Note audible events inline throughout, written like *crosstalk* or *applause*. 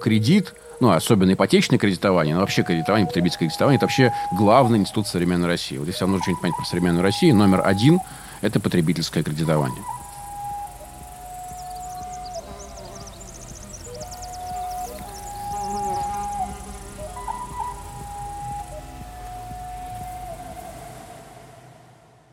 кредит, ну, особенно ипотечное кредитование, но вообще кредитование, потребительское кредитование, это вообще главный институт современной России. Вот если вам нужно что-нибудь понять про современную Россию, номер один – это потребительское кредитование.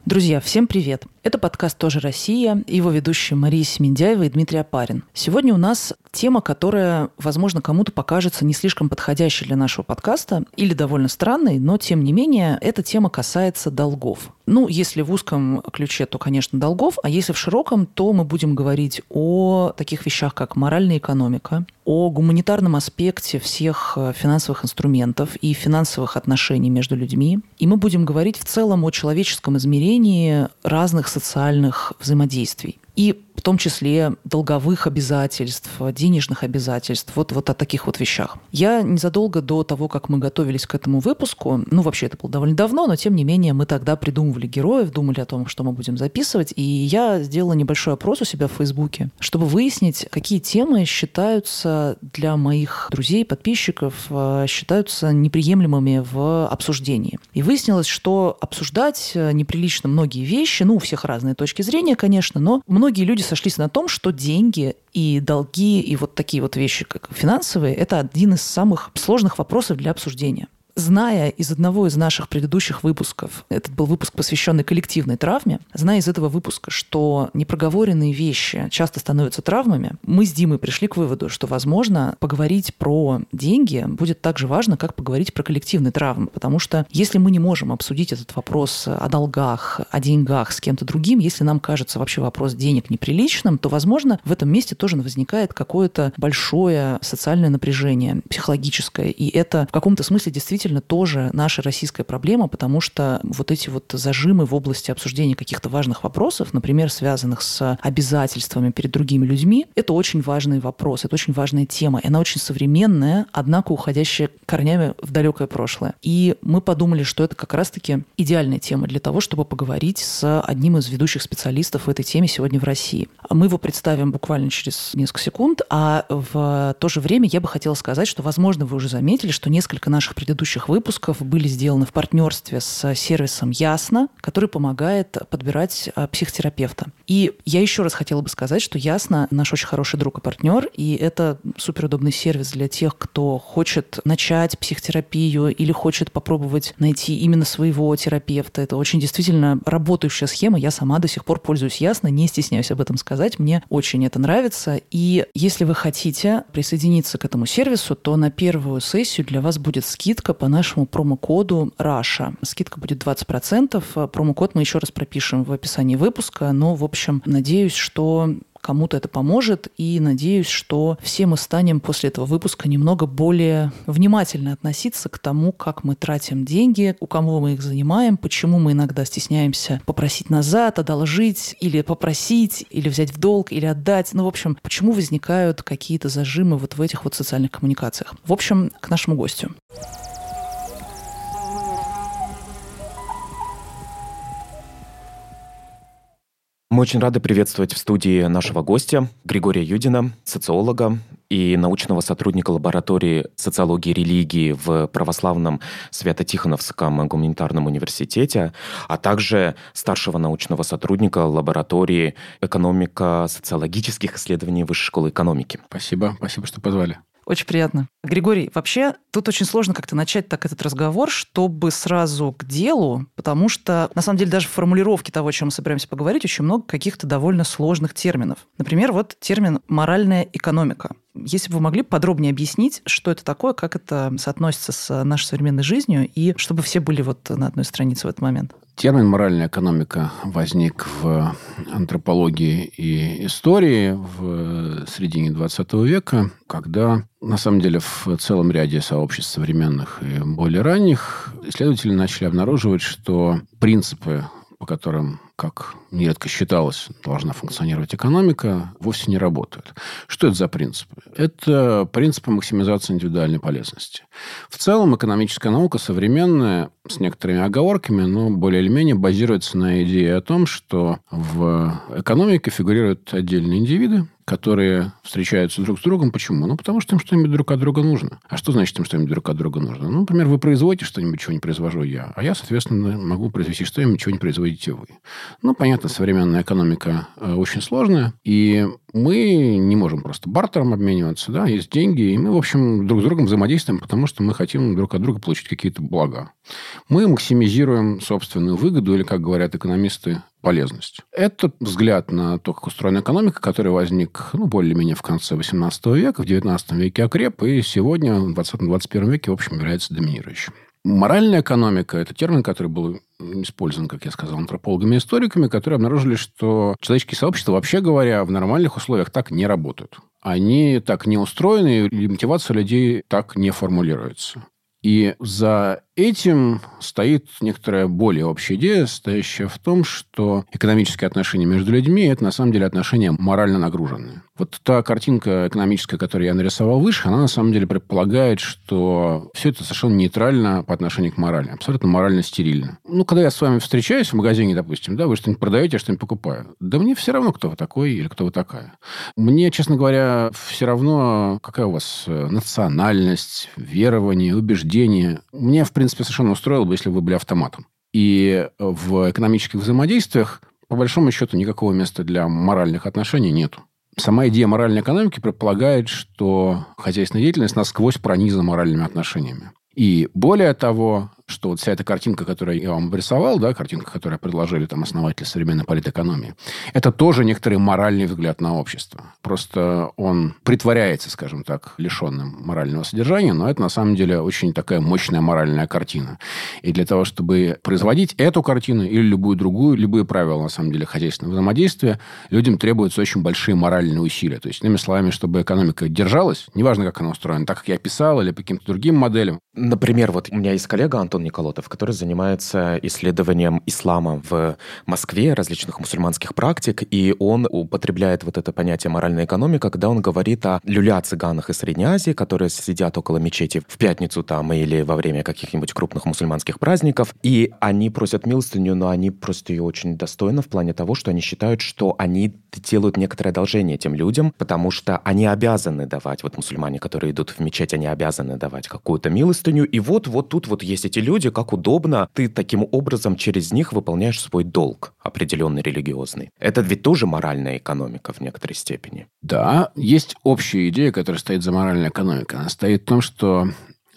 Друзья, всем привет! Это подкаст «Тоже Россия», его ведущие Мария Семендяева и Дмитрий Апарин. Сегодня у нас тема, которая, возможно, кому-то покажется не слишком подходящей для нашего подкаста или довольно странной, но, тем не менее, эта тема касается долгов. Ну, если в узком ключе, то, конечно, долгов, а если в широком, то мы будем говорить о таких вещах, как моральная экономика, о гуманитарном аспекте всех э, финансовых инструментов и финансовых отношений между людьми. И мы будем говорить в целом о человеческом измерении разных социальных взаимодействий и в том числе долговых обязательств, денежных обязательств, вот, вот о таких вот вещах. Я незадолго до того, как мы готовились к этому выпуску, ну, вообще это было довольно давно, но тем не менее мы тогда придумывали героев, думали о том, что мы будем записывать, и я сделала небольшой опрос у себя в Фейсбуке, чтобы выяснить, какие темы считаются для моих друзей, подписчиков, э, считаются неприемлемыми в обсуждении. И выяснилось, что обсуждать э, неприлично многие вещи, ну, у всех разные точки зрения, конечно, но многие многие люди сошлись на том, что деньги и долги, и вот такие вот вещи, как финансовые, это один из самых сложных вопросов для обсуждения зная из одного из наших предыдущих выпусков, этот был выпуск, посвященный коллективной травме, зная из этого выпуска, что непроговоренные вещи часто становятся травмами, мы с Димой пришли к выводу, что, возможно, поговорить про деньги будет так же важно, как поговорить про коллективные травмы, потому что если мы не можем обсудить этот вопрос о долгах, о деньгах с кем-то другим, если нам кажется вообще вопрос денег неприличным, то, возможно, в этом месте тоже возникает какое-то большое социальное напряжение, психологическое, и это в каком-то смысле действительно действительно тоже наша российская проблема, потому что вот эти вот зажимы в области обсуждения каких-то важных вопросов, например, связанных с обязательствами перед другими людьми, это очень важный вопрос, это очень важная тема, и она очень современная, однако уходящая корнями в далекое прошлое. И мы подумали, что это как раз-таки идеальная тема для того, чтобы поговорить с одним из ведущих специалистов в этой теме сегодня в России. Мы его представим буквально через несколько секунд, а в то же время я бы хотела сказать, что, возможно, вы уже заметили, что несколько наших предыдущих предыдущих выпусков были сделаны в партнерстве с сервисом Ясно, который помогает подбирать а, психотерапевта. И я еще раз хотела бы сказать, что Ясно наш очень хороший друг и партнер, и это суперудобный сервис для тех, кто хочет начать психотерапию или хочет попробовать найти именно своего терапевта. Это очень действительно работающая схема. Я сама до сих пор пользуюсь Ясно, не стесняюсь об этом сказать. Мне очень это нравится. И если вы хотите присоединиться к этому сервису, то на первую сессию для вас будет скидка по нашему промокоду Раша. Скидка будет 20%. Промокод мы еще раз пропишем в описании выпуска. Но, в общем, надеюсь, что кому-то это поможет, и надеюсь, что все мы станем после этого выпуска немного более внимательно относиться к тому, как мы тратим деньги, у кого мы их занимаем, почему мы иногда стесняемся попросить назад, одолжить, или попросить, или взять в долг, или отдать. Ну, в общем, почему возникают какие-то зажимы вот в этих вот социальных коммуникациях. В общем, к нашему гостю. Мы очень рады приветствовать в студии нашего гостя Григория Юдина, социолога и научного сотрудника лаборатории социологии религии в православном Свято-Тихоновском гуманитарном университете, а также старшего научного сотрудника лаборатории экономика социологических исследований Высшей школы экономики. Спасибо, спасибо, что позвали. Очень приятно. Григорий, вообще тут очень сложно как-то начать так этот разговор, чтобы сразу к делу, потому что, на самом деле, даже в формулировке того, о чем мы собираемся поговорить, очень много каких-то довольно сложных терминов. Например, вот термин «моральная экономика». Если бы вы могли подробнее объяснить, что это такое, как это соотносится с нашей современной жизнью, и чтобы все были вот на одной странице в этот момент. Термин «моральная экономика» возник в антропологии и истории в середине 20 века, когда, на самом деле, в целом ряде сообществ современных и более ранних исследователи начали обнаруживать, что принципы по которым, как нередко считалось, должна функционировать экономика, вовсе не работают. Что это за принципы? Это принципы максимизации индивидуальной полезности. В целом экономическая наука современная, с некоторыми оговорками, но более или менее базируется на идее о том, что в экономике фигурируют отдельные индивиды, которые встречаются друг с другом. Почему? Ну, потому что им что-нибудь друг от друга нужно. А что значит им что-нибудь друг от друга нужно? Ну, например, вы производите что-нибудь, чего не произвожу я, а я, соответственно, могу произвести что-нибудь, чего не производите вы. Ну, понятно, современная экономика э, очень сложная, и мы не можем просто бартером обмениваться, да, есть деньги, и мы, в общем, друг с другом взаимодействуем, потому что мы хотим друг от друга получить какие-то блага. Мы максимизируем собственную выгоду, или, как говорят экономисты, полезность. Это взгляд на то, как устроена экономика, который возник, ну, более-менее в конце 18 века, в 19 веке окреп, и сегодня, в 20-21 веке, в общем, является доминирующим. Моральная экономика – это термин, который был использован, как я сказал, антропологами и историками, которые обнаружили, что человеческие сообщества, вообще говоря, в нормальных условиях так не работают. Они так не устроены, и мотивация людей так не формулируется. И за этим стоит некоторая более общая идея, стоящая в том, что экономические отношения между людьми – это на самом деле отношения морально нагруженные. Вот та картинка экономическая, которую я нарисовал выше, она на самом деле предполагает, что все это совершенно нейтрально по отношению к морали, абсолютно морально стерильно. Ну, когда я с вами встречаюсь в магазине, допустим, да, вы что-нибудь продаете, я что-нибудь покупаю. Да мне все равно, кто вы такой или кто вы такая. Мне, честно говоря, все равно, какая у вас э, национальность, верование, убеждение. Мне, в принципе, принципе, совершенно устроило бы, если вы были автоматом. И в экономических взаимодействиях, по большому счету, никакого места для моральных отношений нету. Сама идея моральной экономики предполагает, что хозяйственная деятельность насквозь пронизана моральными отношениями. И более того, что вот вся эта картинка, которую я вам обрисовал, да, картинка, которую предложили там основатели современной политэкономии, это тоже некоторый моральный взгляд на общество. Просто он притворяется, скажем так, лишенным морального содержания, но это на самом деле очень такая мощная моральная картина. И для того, чтобы производить эту картину или любую другую, любые правила, на самом деле, хозяйственного взаимодействия, людям требуются очень большие моральные усилия. То есть, иными словами, чтобы экономика держалась, неважно, как она устроена, так, как я писал, или по каким-то другим моделям. Например, вот у меня есть коллега Антон Антон Николотов, который занимается исследованием ислама в Москве, различных мусульманских практик, и он употребляет вот это понятие моральная экономика, когда он говорит о люля-цыганах из Средней Азии, которые сидят около мечети в пятницу там или во время каких-нибудь крупных мусульманских праздников, и они просят милостыню, но они просят ее очень достойно в плане того, что они считают, что они делают некоторое одолжение этим людям, потому что они обязаны давать, вот мусульмане, которые идут в мечеть, они обязаны давать какую-то милостыню, и вот, вот тут вот есть эти люди, как удобно, ты таким образом через них выполняешь свой долг определенный религиозный. Это ведь тоже моральная экономика в некоторой степени. Да, есть общая идея, которая стоит за моральной экономикой. Она стоит в том, что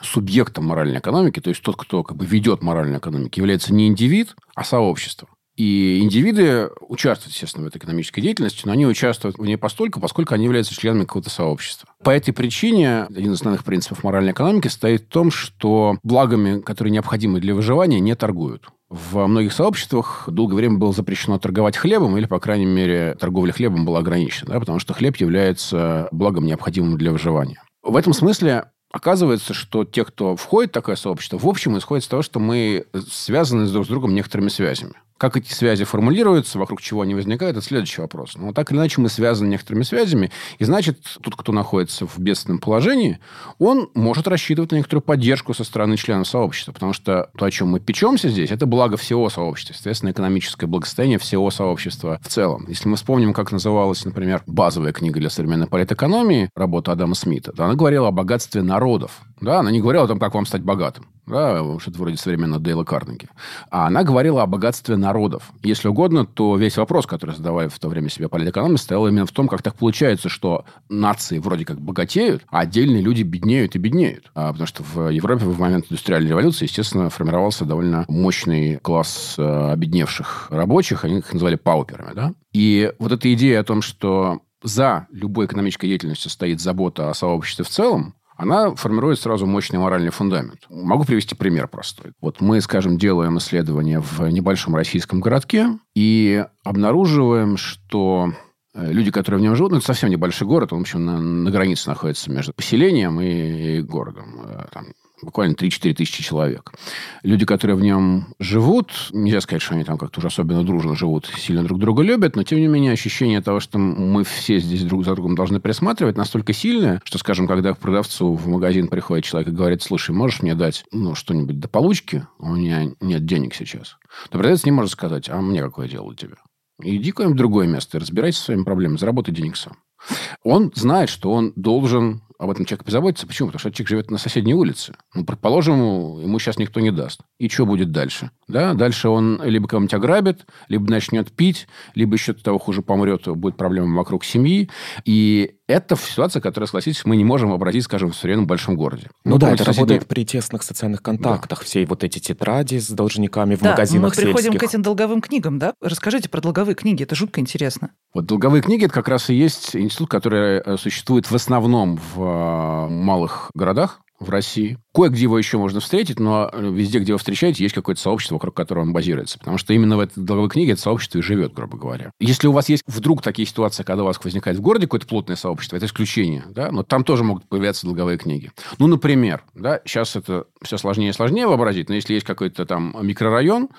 субъектом моральной экономики, то есть тот, кто как бы ведет моральную экономику, является не индивид, а сообщество. И индивиды участвуют, естественно, в этой экономической деятельности, но они участвуют в ней постольку, поскольку они являются членами какого-то сообщества. По этой причине один из основных принципов моральной экономики стоит в том, что благами, которые необходимы для выживания, не торгуют. В многих сообществах долгое время было запрещено торговать хлебом, или, по крайней мере, торговля хлебом была ограничена, да, потому что хлеб является благом, необходимым для выживания. В этом смысле Оказывается, что те, кто входит в такое сообщество, в общем исходит из того, что мы связаны друг с другом некоторыми связями. Как эти связи формулируются, вокруг чего они возникают, это следующий вопрос. Но так или иначе мы связаны некоторыми связями, и значит, тот, кто находится в бедственном положении, он может рассчитывать на некоторую поддержку со стороны членов сообщества, потому что то, о чем мы печемся здесь, это благо всего сообщества, естественно, экономическое благосостояние всего сообщества в целом. Если мы вспомним, как называлась, например, базовая книга для современной политэкономии, работа Адама Смита, то она говорила о богатстве народов. Да, она не говорила о том, как вам стать богатым да, что-то вроде современного Дейла Карнеги. А она говорила о богатстве народов. Если угодно, то весь вопрос, который задавали в то время себе политэкономисты, стоял именно в том, как так получается, что нации вроде как богатеют, а отдельные люди беднеют и беднеют. А, потому что в Европе в момент индустриальной революции, естественно, формировался довольно мощный класс э, обедневших рабочих, они их называли пауперами, да. И вот эта идея о том, что за любой экономической деятельностью стоит забота о сообществе в целом, она формирует сразу мощный моральный фундамент. Могу привести пример простой. Вот мы, скажем, делаем исследование в небольшом российском городке и обнаруживаем, что э, люди, которые в нем живут, ну, это совсем небольшой город, он, в общем, на, на границе находится между поселением и, и городом. Э, там буквально 3-4 тысячи человек. Люди, которые в нем живут, нельзя сказать, что они там как-то уже особенно дружно живут, сильно друг друга любят, но, тем не менее, ощущение того, что мы все здесь друг за другом должны присматривать, настолько сильное, что, скажем, когда к продавцу в магазин приходит человек и говорит, слушай, можешь мне дать ну, что-нибудь до получки? У меня нет денег сейчас. То продавец не может сказать, а мне какое дело у тебя? Иди куда-нибудь в другое место разбирайся со своими проблемами, заработай денег сам. Он знает, что он должен об этом человек позаботиться. Почему? Потому что человек живет на соседней улице. Ну, предположим, ему сейчас никто не даст. И что будет дальше? Да? Дальше он либо кого-нибудь ограбит, либо начнет пить, либо еще того хуже помрет, будет проблема вокруг семьи. И это ситуация, которая, согласитесь, мы не можем вообразить, скажем, в современном большом городе. Ну, ну да, это соседней... работает при тесных социальных контактах. Да. Все вот эти тетради с должниками в да, магазинах мы приходим сельских. к этим долговым книгам, да? Расскажите про долговые книги, это жутко интересно. Вот долговые книги – это как раз и есть институт, который э, существует в основном в э, малых городах, в России. Кое-где его еще можно встретить, но везде, где вы встречаете, есть какое-то сообщество, вокруг которого он базируется. Потому что именно в этой долговой книге это сообщество и живет, грубо говоря. Если у вас есть вдруг такие ситуации, когда у вас возникает в городе какое-то плотное сообщество, это исключение, да, но там тоже могут появляться долговые книги. Ну, например, да, сейчас это все сложнее и сложнее вообразить, но если есть какой-то там микрорайон,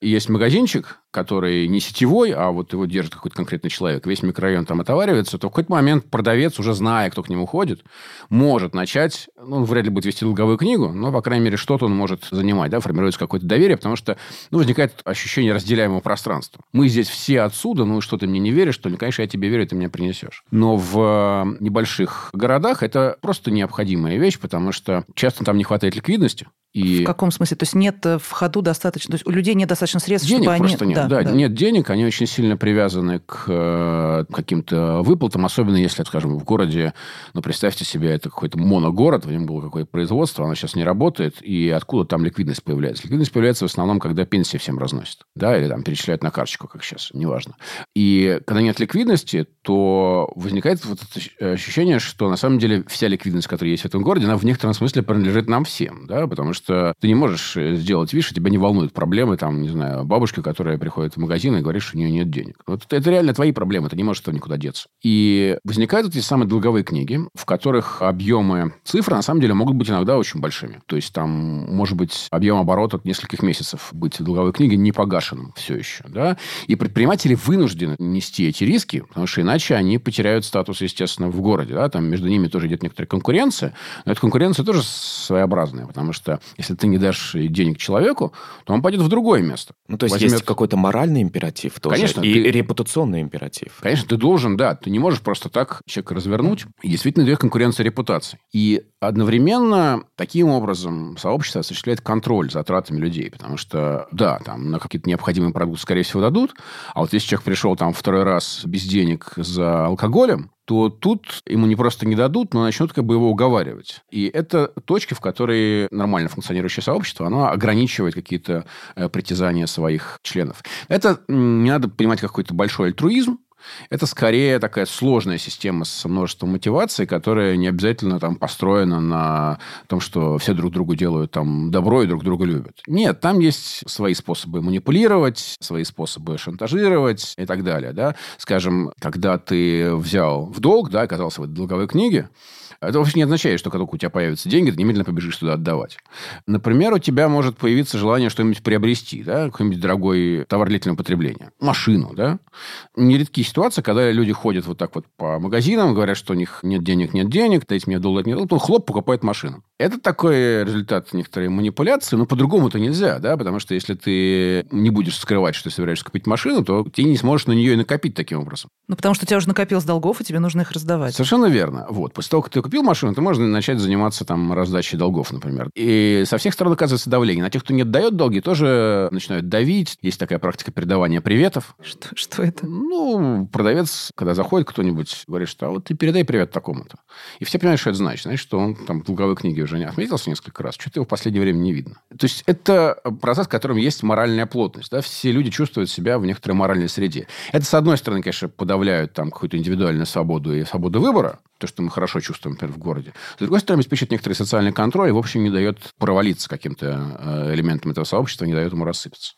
есть магазинчик, который не сетевой, а вот его держит какой-то конкретный человек, весь микрорайон там отоваривается, то в какой-то момент продавец, уже зная, кто к нему ходит, может начать, ну, вряд ли будет вести долговую книгу, но, по крайней мере, что-то он может занимать, да, формируется какое-то доверие, потому что, ну, возникает ощущение разделяемого пространства. Мы здесь все отсюда, ну, что ты мне не веришь, что ли? Конечно, я тебе верю, ты мне принесешь. Но в небольших городах это просто необходимая вещь, потому что часто там не хватает ликвидности, и... В каком смысле? То есть нет э, в ходу достаточно... То есть у людей нет достаточно средств, денег чтобы они... просто нет. Да, да, да, нет денег, они очень сильно привязаны к э, каким-то выплатам, особенно если, скажем, в городе, ну, представьте себе, это какой-то моногород, в нем было какое-то производство, оно сейчас не работает, и откуда там ликвидность появляется? Ликвидность появляется в основном, когда пенсии всем разносят, да, или там перечисляют на карточку, как сейчас, неважно. И когда нет ликвидности, то возникает вот это ощущение, что на самом деле вся ликвидность, которая есть в этом городе, она в некотором смысле принадлежит нам всем, да, потому что что ты не можешь э, сделать что тебя не волнуют проблемы, там, не знаю, бабушки, которая приходит в магазин и говорит, что у нее нет денег. Вот это реально твои проблемы, ты не можешь этого никуда деться. И возникают эти самые долговые книги, в которых объемы цифр, на самом деле, могут быть иногда очень большими. То есть, там может быть объем оборота нескольких месяцев быть в долговой книге не погашенным все еще. Да? И предприниматели вынуждены нести эти риски, потому что иначе они потеряют статус, естественно, в городе. Да? Там между ними тоже идет некоторая конкуренция, но эта конкуренция тоже своеобразная, потому что если ты не дашь денег человеку, то он пойдет в другое место. Ну, то есть Возьмет... есть какой-то моральный императив тоже. Конечно. И ты... репутационный императив. Конечно, ты должен, да. Ты не можешь просто так человека развернуть. И действительно идет конкуренция репутации. И одновременно таким образом сообщество осуществляет контроль за тратами людей. Потому что, да, там на какие-то необходимые продукты, скорее всего, дадут. А вот если человек пришел там второй раз без денег за алкоголем, то тут ему не просто не дадут, но начнут как бы его уговаривать. И это точки, в которые нормально функционирующее сообщество, оно ограничивает какие-то э, притязания своих членов. Это не надо понимать как какой-то большой альтруизм, это скорее такая сложная система с множеством мотиваций, которая не обязательно там построена на том, что все друг другу делают там добро и друг друга любят. Нет, там есть свои способы манипулировать, свои способы шантажировать и так далее. Да? Скажем, когда ты взял в долг, да, оказался в долговой книге, это вовсе не означает, что когда у тебя появятся деньги, ты немедленно побежишь туда отдавать. Например, у тебя может появиться желание что-нибудь приобрести, да, какой-нибудь дорогой товар длительного потребления. Машину, да. Нередки ситуации, когда люди ходят вот так вот по магазинам, говорят, что у них нет денег, нет денег, дайте мне доллар, нет доллар, хлоп, покупает машину. Это такой результат некоторой манипуляции, но по-другому-то нельзя, да, потому что если ты не будешь скрывать, что ты собираешься купить машину, то ты не сможешь на нее и накопить таким образом. Ну, потому что у тебя уже накопилось долгов, и тебе нужно их раздавать. Совершенно верно. Вот. После того, как ты купил машину, то можно начать заниматься там раздачей долгов, например. И со всех сторон оказывается давление. На тех, кто не дает долги, тоже начинают давить. Есть такая практика передавания приветов. Что, что это? Ну, продавец, когда заходит кто-нибудь, говорит, что а вот ты передай привет такому-то. И все понимают, что это значит. Значит, что он там в долговой книге уже не отметился несколько раз. Что-то его в последнее время не видно. То есть, это процесс, в котором есть моральная плотность. Да? Все люди чувствуют себя в некоторой моральной среде. Это, с одной стороны, конечно, подавляют там какую-то индивидуальную свободу и свободу выбора, то, что мы хорошо чувствуем, например, в городе. С другой стороны, обеспечивает некоторый социальный контроль и, в общем, не дает провалиться каким-то э, элементам этого сообщества, не дает ему рассыпаться.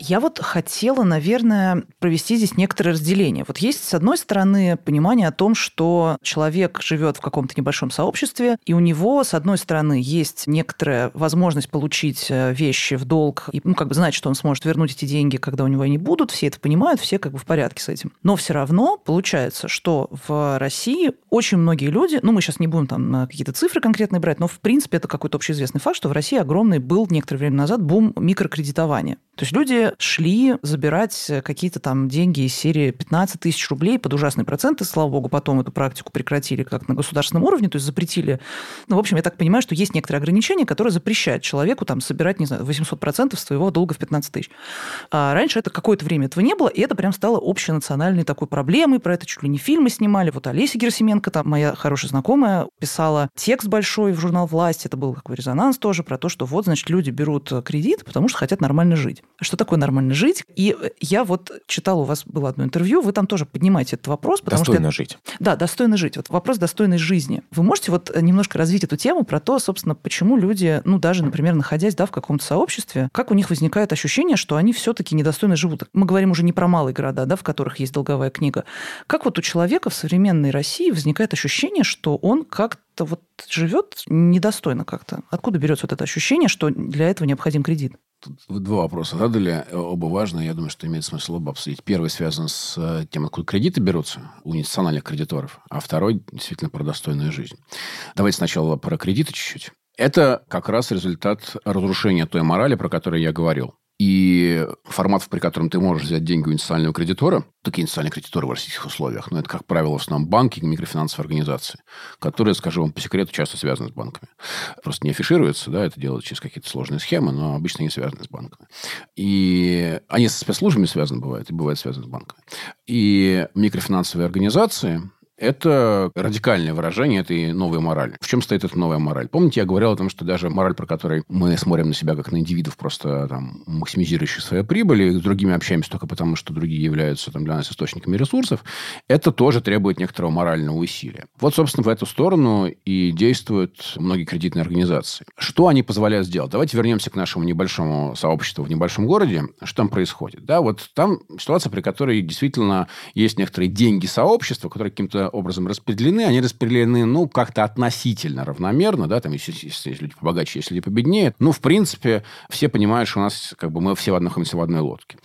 Я вот хотела, наверное, провести здесь некоторое разделение. Вот есть, с одной стороны, понимание о том, что человек живет в каком-то небольшом сообществе, и у него, с одной стороны, есть некоторая возможность получить э, вещи в долг, и, ну, как бы знать, что он сможет вернуть эти деньги, когда у него они будут, все это понимают, все как бы в порядке с этим. Но все равно получается, что в России очень многие люди, ну, мы сейчас не будем там какие-то цифры конкретные брать, но, в принципе, это какой-то общеизвестный факт, что в России огромный был некоторое время назад бум микрокредитования. То есть люди шли забирать какие-то там деньги из серии 15 тысяч рублей под ужасные проценты. Слава богу, потом эту практику прекратили как на государственном уровне, то есть запретили. Ну, в общем, я так понимаю, что есть некоторые ограничения, которые запрещают человеку там собирать, не знаю, 800 процентов своего долга в 15 тысяч. А раньше это какое-то время этого не было, и это прям стало общенациональной такой проблемой. Про это чуть ли не фильмы снимали. Вот Олеся Герсименко, там моя хорошая знакомая, писала текст большой в журнал «Власть». Это был такой резонанс тоже про то, что вот, значит, люди берут кредит, потому что хотят нормально жить. Что такое нормально жить? И я вот читала, у вас было одно интервью, вы там тоже поднимаете этот вопрос. Потому достойно что жить. Да, достойно жить. Вот вопрос достойной жизни. Вы можете вот немножко развить эту тему про то, собственно, почему люди, ну, даже, например, находясь да, в каком-то сообществе, как у них возникает ощущение, что они все-таки недостойно живут. Мы говорим уже не про малые города, да, в которых есть долговая книга. Как вот у человека в современной России возникает ощущение, что он как-то вот живет недостойно как-то? Откуда берется вот это ощущение, что для этого необходим кредит? Тут два вопроса задали, оба важные. Я думаю, что имеет смысл оба обсудить. Первый связан с э, тем, откуда кредиты берутся у институциональных кредиторов, а второй действительно про достойную жизнь. Давайте сначала про кредиты чуть-чуть. Это как раз результат разрушения той морали, про которую я говорил. И формат, при котором ты можешь взять деньги у инициального кредитора, такие инициальные кредиторы в российских условиях, но это, как правило, в основном банки и микрофинансовые организации, которые, скажу вам по секрету, часто связаны с банками. Просто не афишируются, да, это делают через какие-то сложные схемы, но обычно не связаны с банками. И они со спецслужбами связаны бывают, и бывают связаны с банками. И микрофинансовые организации, это радикальное выражение этой новой морали. В чем стоит эта новая мораль? Помните, я говорил о том, что даже мораль, про которой мы смотрим на себя как на индивидов, просто там, максимизирующих свои прибыли, с другими общаемся только потому, что другие являются там, для нас источниками ресурсов, это тоже требует некоторого морального усилия. Вот, собственно, в эту сторону и действуют многие кредитные организации. Что они позволяют сделать? Давайте вернемся к нашему небольшому сообществу в небольшом городе. Что там происходит? Да, вот там ситуация, при которой действительно есть некоторые деньги сообщества, которые каким-то образом распределены. Они распределены, ну, как-то относительно равномерно, да, там, если, если люди побогаче, если люди победнее. Ну, в принципе, все понимают, что у нас, как бы, мы все находимся в одной лодке.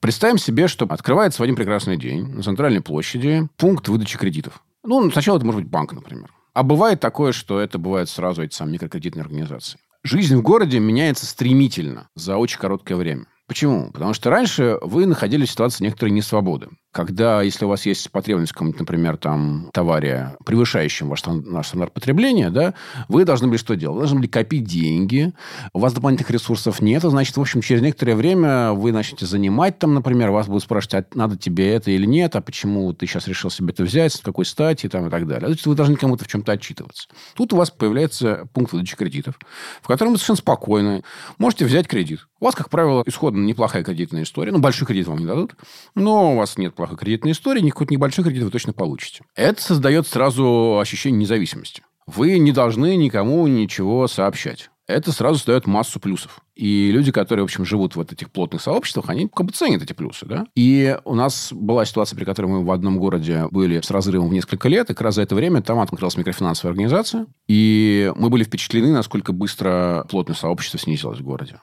Представим себе, что открывается в один прекрасный день на центральной площади пункт выдачи кредитов. Ну, сначала это может быть банк, например. А бывает такое, что это бывает сразу эти самые микрокредитные организации. Жизнь в городе меняется стремительно за очень короткое время. Почему? Потому что раньше вы находились в ситуации некоторой несвободы когда, если у вас есть потребность в каком-то, например, там, товаре, превышающем ваш наш стандарт потребления, да, вы должны были что делать? Вы должны были копить деньги, у вас дополнительных ресурсов нет, значит, в общем, через некоторое время вы начнете занимать там, например, вас будут спрашивать, а надо тебе это или нет, а почему ты сейчас решил себе это взять, с какой стати, там, и так далее. Значит, вы должны кому-то в чем-то отчитываться. Тут у вас появляется пункт выдачи кредитов, в котором вы совершенно спокойно можете взять кредит. У вас, как правило, исходно неплохая кредитная история, ну, большой кредит вам не дадут, но у вас нет плохой кредитной истории, никакой небольшой кредит вы точно получите. Это создает сразу ощущение независимости. Вы не должны никому ничего сообщать. Это сразу создает массу плюсов. И люди, которые, в общем, живут в вот этих плотных сообществах, они как бы ценят эти плюсы, да. И у нас была ситуация, при которой мы в одном городе были с разрывом в несколько лет, и как раз за это время там открылась микрофинансовая организация, и мы были впечатлены, насколько быстро плотное сообщество снизилось в городе.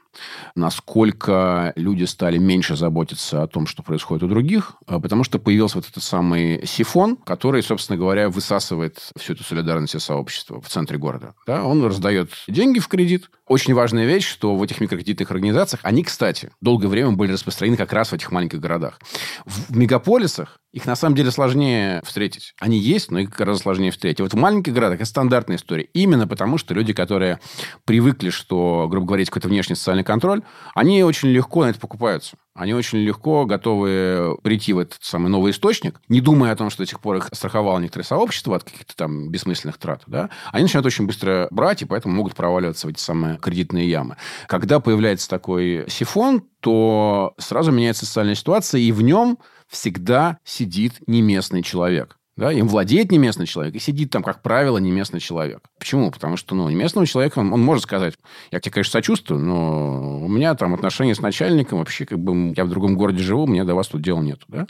Насколько люди стали меньше заботиться о том, что происходит у других, а потому что появился вот этот самый сифон, который, собственно говоря, высасывает всю эту солидарность сообщества в центре города. Да? Он раздает деньги в кредит. Очень важная вещь, что в этих микрокредитных организациях, они, кстати, долгое время были распространены как раз в этих маленьких городах. В мегаполисах их на самом деле сложнее встретить. Они есть, но их гораздо сложнее встретить. Вот в маленьких городах это стандартная история. Именно потому, что люди, которые привыкли, что, грубо говоря, какой-то внешний социальный контроль, они очень легко на это покупаются. Они очень легко готовы прийти в этот самый новый источник, не думая о том, что до сих пор их страховало некоторое сообщество от каких-то там бессмысленных трат. Да? Они начинают очень быстро брать, и поэтому могут проваливаться в эти самые кредитные ямы. Когда появляется такой сифон, то сразу меняется социальная ситуация, и в нем всегда сидит не местный человек. Да, им владеет не местный человек и сидит там, как правило, не местный человек. Почему? Потому что, ну, не местного человека, он, он может сказать, я тебе, конечно, сочувствую, но у меня там отношения с начальником, вообще, как бы, я в другом городе живу, мне до вас тут дела нету, да?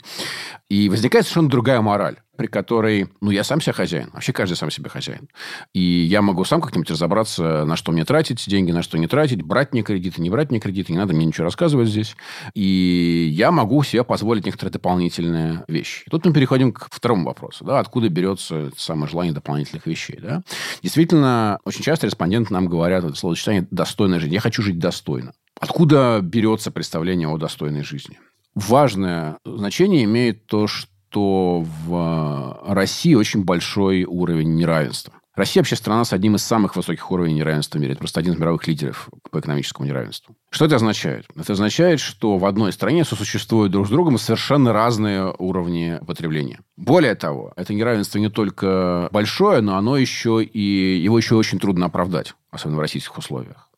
И возникает совершенно другая мораль при которой, ну, я сам себе хозяин. Вообще каждый сам себе хозяин. И я могу сам как-нибудь разобраться, на что мне тратить деньги, на что не тратить, брать мне кредиты, не брать мне кредиты. Не надо мне ничего рассказывать здесь. И я могу себе позволить некоторые дополнительные вещи. И тут мы переходим к второму вопросу. Да, откуда берется самое желание дополнительных вещей. Да? Действительно, очень часто респонденты нам говорят это словосочетание «достойная жизнь». Я хочу жить достойно. Откуда берется представление о достойной жизни? Важное значение имеет то, что что в России очень большой уровень неравенства. Россия вообще страна с одним из самых высоких уровней неравенства в мире. Это просто один из мировых лидеров по экономическому неравенству. Что это означает? Это означает, что в одной стране сосуществуют друг с другом совершенно разные уровни потребления. Более того, это неравенство не только большое, но оно еще и его еще очень трудно оправдать, особенно в российских условиях.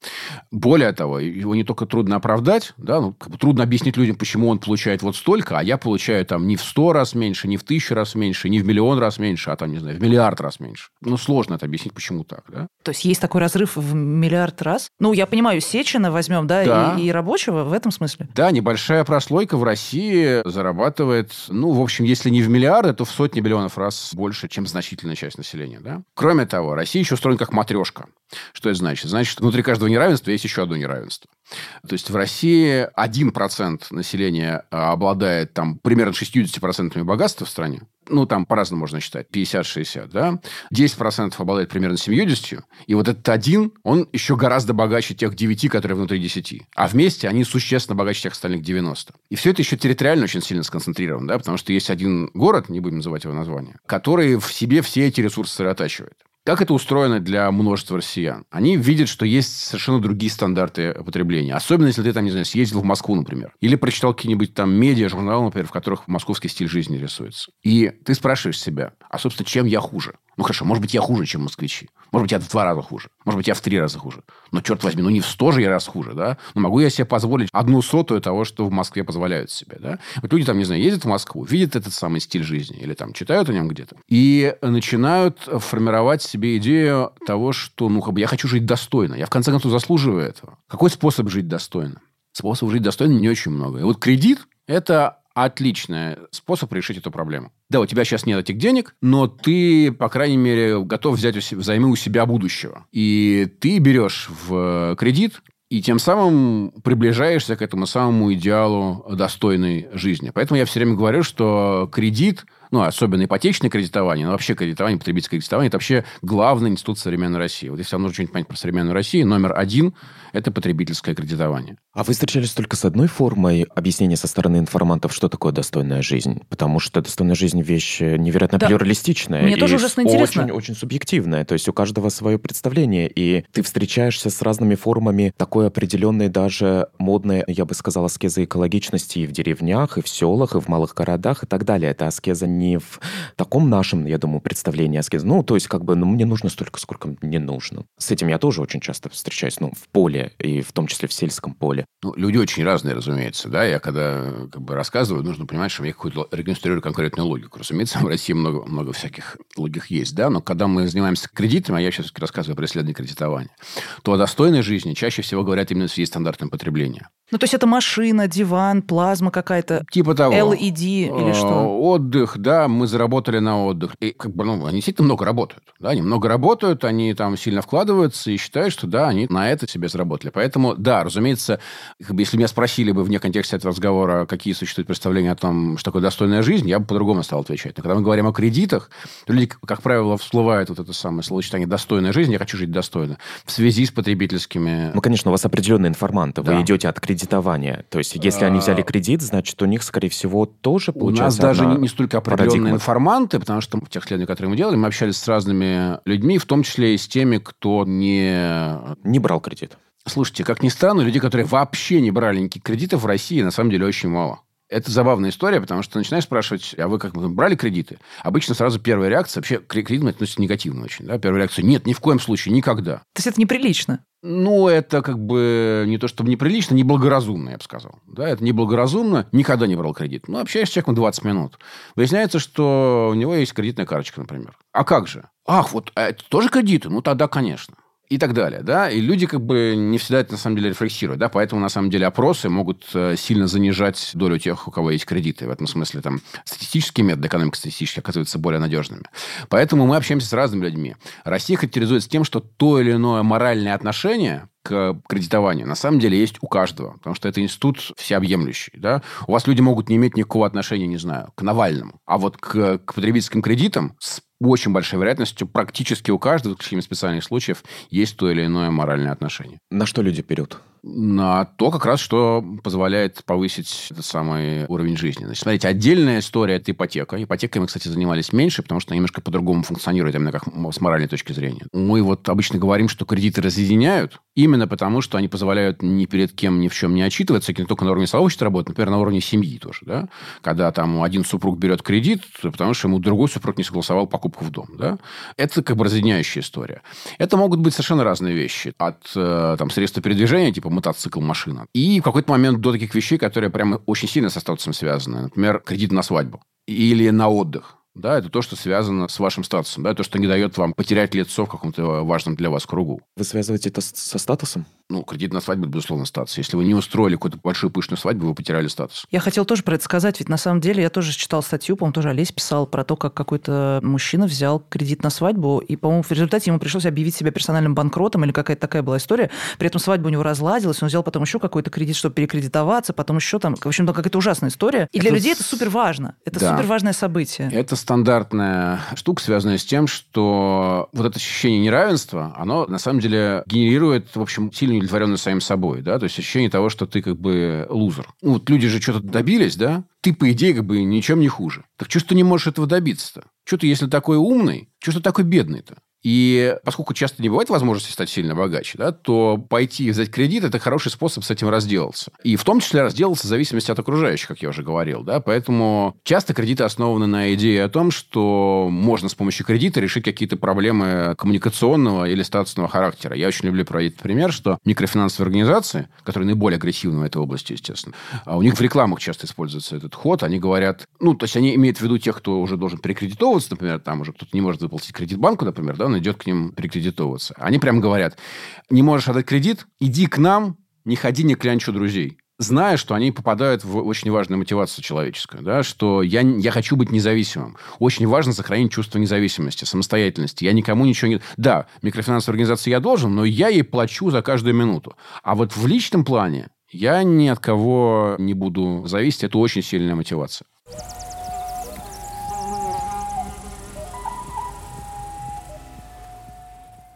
Более того, его не только трудно оправдать, да, ну, как бы трудно объяснить людям, почему он получает вот столько, а я получаю там не в сто раз меньше, не в тысячу раз меньше, не в миллион раз меньше, а там, не знаю, в миллиард раз меньше. Ну, сложно это объяснить, почему так, да. То есть есть такой разрыв в миллиард раз? Ну, я понимаю, Сечина возьмем, да, да. И, и рабочего в этом смысле? Да, небольшая прослойка в России зарабатывает, ну, в общем, если не в миллиарды, то в сотни миллионов раз больше, чем значительная часть населения, да. Кроме того, Россия еще устроена как матрешка. Что это значит? Значит, внутри каждого неравенства есть еще одно неравенство. То есть в России 1% населения а, обладает там примерно 60% богатства в стране. Ну, там по-разному можно считать. 50-60, да? 10% обладает примерно 70. И вот этот один, он еще гораздо богаче тех 9, которые внутри 10. А вместе они существенно богаче тех остальных 90. И все это еще территориально очень сильно сконцентрировано, да? Потому что есть один город, не будем называть его название, который в себе все эти ресурсы сосредотачивает. Как это устроено для множества россиян? Они видят, что есть совершенно другие стандарты потребления. Особенно, если ты, там, не знаю, съездил в Москву, например. Или прочитал какие-нибудь там медиа, журналы, например, в которых московский стиль жизни рисуется. И ты спрашиваешь себя, а, собственно, чем я хуже? Ну, хорошо, может быть, я хуже, чем москвичи. Может быть, я в два раза хуже. Может быть, я в три раза хуже. Но, черт возьми, ну не в сто же я раз хуже, да? Но могу я себе позволить одну сотую того, что в Москве позволяют себе, да? Вот люди там, не знаю, ездят в Москву, видят этот самый стиль жизни или там читают о нем где-то и начинают формировать себе идею того, что, ну, как бы я хочу жить достойно. Я, в конце концов, заслуживаю этого. Какой способ жить достойно? Способов жить достойно не очень много. И вот кредит – это отличный способ решить эту проблему. Да, у тебя сейчас нет этих денег, но ты, по крайней мере, готов взять взаймы у себя будущего. И ты берешь в кредит и тем самым приближаешься к этому самому идеалу достойной жизни. Поэтому я все время говорю, что кредит ну, особенно ипотечное кредитование, но вообще кредитование, потребительское кредитование, это вообще главный институт современной России. Вот если вам нужно что-нибудь понять про современную Россию, номер один – это потребительское кредитование. А вы встречались только с одной формой объяснения со стороны информантов, что такое достойная жизнь? Потому что достойная жизнь – вещь невероятно да. плюралистичная. Мне тоже ужасно интересно. Очень, очень субъективная. То есть у каждого свое представление. И ты встречаешься с разными формами такой определенной даже модной, я бы сказала, аскезы экологичности и в деревнях, и в селах, и в малых городах, и так далее. Это аскеза не не в таком нашем, я думаю, представлении аскеза. Ну, то есть, как бы, ну, мне нужно столько, сколько мне нужно. С этим я тоже очень часто встречаюсь, ну, в поле, и в том числе в сельском поле. Ну, люди очень разные, разумеется, да. Я когда как бы рассказываю, нужно понимать, что я какую-то реконструирую конкретную логику. Разумеется, *laughs* в России много, много всяких логик есть, да, но когда мы занимаемся кредитами, а я сейчас рассказываю про исследование кредитования, то о достойной жизни чаще всего говорят именно в связи с стандартным потреблением. Ну, то есть это машина, диван, плазма какая-то. Типа того. LED или что? А, отдых, да, мы заработали на отдых. И как бы, ну, они действительно много работают. Да, они много работают, они там сильно вкладываются и считают, что да, они на это себе заработали. Поэтому, да, разумеется, как бы, если меня спросили бы вне контекста этого разговора, какие существуют представления о том, что такое достойная жизнь, я бы по-другому стал отвечать. Но когда мы говорим о кредитах, то люди, как правило, всплывает вот это самое словосочетание «достойная жизнь», я хочу жить достойно, в связи с потребительскими... Ну, конечно, у вас определенные информанты. Вы да. идете от кредитования. То есть, если они взяли а. кредит, значит, у них, скорее всего, тоже получается У нас даже не столько определенные парадигма. информанты, потому что в тех исследованиях, которые мы делали, мы общались с разными людьми, в том числе и с теми, кто не... Не брал кредит. Слушайте, как ни странно, людей, которые вообще не брали никаких кредитов в России, на самом деле очень мало. Это забавная история, потому что начинаешь спрашивать, а вы как брали кредиты? Обычно сразу первая реакция, вообще к кредитам относится негативно очень. Да? Первая реакция, нет, ни в коем случае, никогда. То есть это неприлично? Ну, это как бы не то чтобы неприлично, неблагоразумно, я бы сказал. Да, это неблагоразумно. Никогда не брал кредит. Ну, общаешься с человеком 20 минут. Выясняется, что у него есть кредитная карточка, например. А как же? Ах, вот а это тоже кредиты? Ну, тогда, конечно и так далее, да, и люди как бы не всегда это на самом деле рефлексируют, да, поэтому на самом деле опросы могут э, сильно занижать долю тех, у кого есть кредиты, в этом смысле там статистические методы, экономика статистические оказываются более надежными. Поэтому мы общаемся с разными людьми. Россия характеризуется тем, что то или иное моральное отношение к кредитованию на самом деле есть у каждого, потому что это институт всеобъемлющий. Да? У вас люди могут не иметь никакого отношения, не знаю, к Навальному, а вот к, к потребительским кредитам с очень большой вероятностью практически у каждого, в исключением специальных случаев, есть то или иное моральное отношение. На что люди берут? на то, как раз, что позволяет повысить этот самый уровень жизни. Значит, смотрите, отдельная история – это ипотека. Ипотекой мы, кстати, занимались меньше, потому что она немножко по-другому функционирует, именно как с моральной точки зрения. Мы вот обычно говорим, что кредиты разъединяют, именно потому, что они позволяют ни перед кем ни в чем не отчитываться, не только на уровне сообщества работать, например, на уровне семьи тоже. Да? Когда там один супруг берет кредит, потому что ему другой супруг не согласовал покупку в дом. Да? Это как бы разъединяющая история. Это могут быть совершенно разные вещи. От э, там, средства передвижения, типа мотоцикл, машина. И в какой-то момент до таких вещей, которые прямо очень сильно со статусом связаны. Например, кредит на свадьбу или на отдых. Да, это то, что связано с вашим статусом, да, то, что не дает вам потерять лицо в каком-то важном для вас кругу. Вы связываете это со статусом? Ну, кредит на свадьбу, безусловно, статус. Если вы не устроили какую-то большую пышную свадьбу, вы потеряли статус. Я хотел тоже про это сказать, ведь на самом деле я тоже читал статью, по-моему, тоже Олесь писал про то, как какой-то мужчина взял кредит на свадьбу, и, по-моему, в результате ему пришлось объявить себя персональным банкротом или какая-то такая была история. При этом свадьба у него разладилась, он взял потом еще какой-то кредит, чтобы перекредитоваться, потом еще там, в общем, там какая-то ужасная история. И для это... людей это супер важно. Это да. супер важное событие. Это стандартная штука, связанная с тем, что вот это ощущение неравенства, оно на самом деле генерирует, в общем, сильную удовлетворенность самим собой да, то есть ощущение того, что ты как бы лузер. Ну, вот люди же что-то добились, да, ты, по идее, как бы ничем не хуже. Так что ты не можешь этого добиться-то? Что ты, если такой умный, что ты такой бедный-то? И поскольку часто не бывает возможности стать сильно богаче, да, то пойти и взять кредит – это хороший способ с этим разделаться. И в том числе разделаться в зависимости от окружающих, как я уже говорил. Да? Поэтому часто кредиты основаны на идее о том, что можно с помощью кредита решить какие-то проблемы коммуникационного или статусного характера. Я очень люблю проводить пример, что микрофинансовые организации, которые наиболее агрессивны в этой области, естественно, а у них в рекламах часто используется этот ход. Они говорят, ну, то есть они имеют в виду тех, кто уже должен перекредитовываться, например, там уже кто-то не может выплатить кредит банку, например, да, идет к ним перекредитовываться. Они прямо говорят, не можешь отдать кредит, иди к нам, не ходи, не клянчу друзей зная, что они попадают в очень важную мотивацию человеческую, да, что я, я хочу быть независимым. Очень важно сохранить чувство независимости, самостоятельности. Я никому ничего не... Да, микрофинансовой организации я должен, но я ей плачу за каждую минуту. А вот в личном плане я ни от кого не буду зависеть. Это очень сильная мотивация.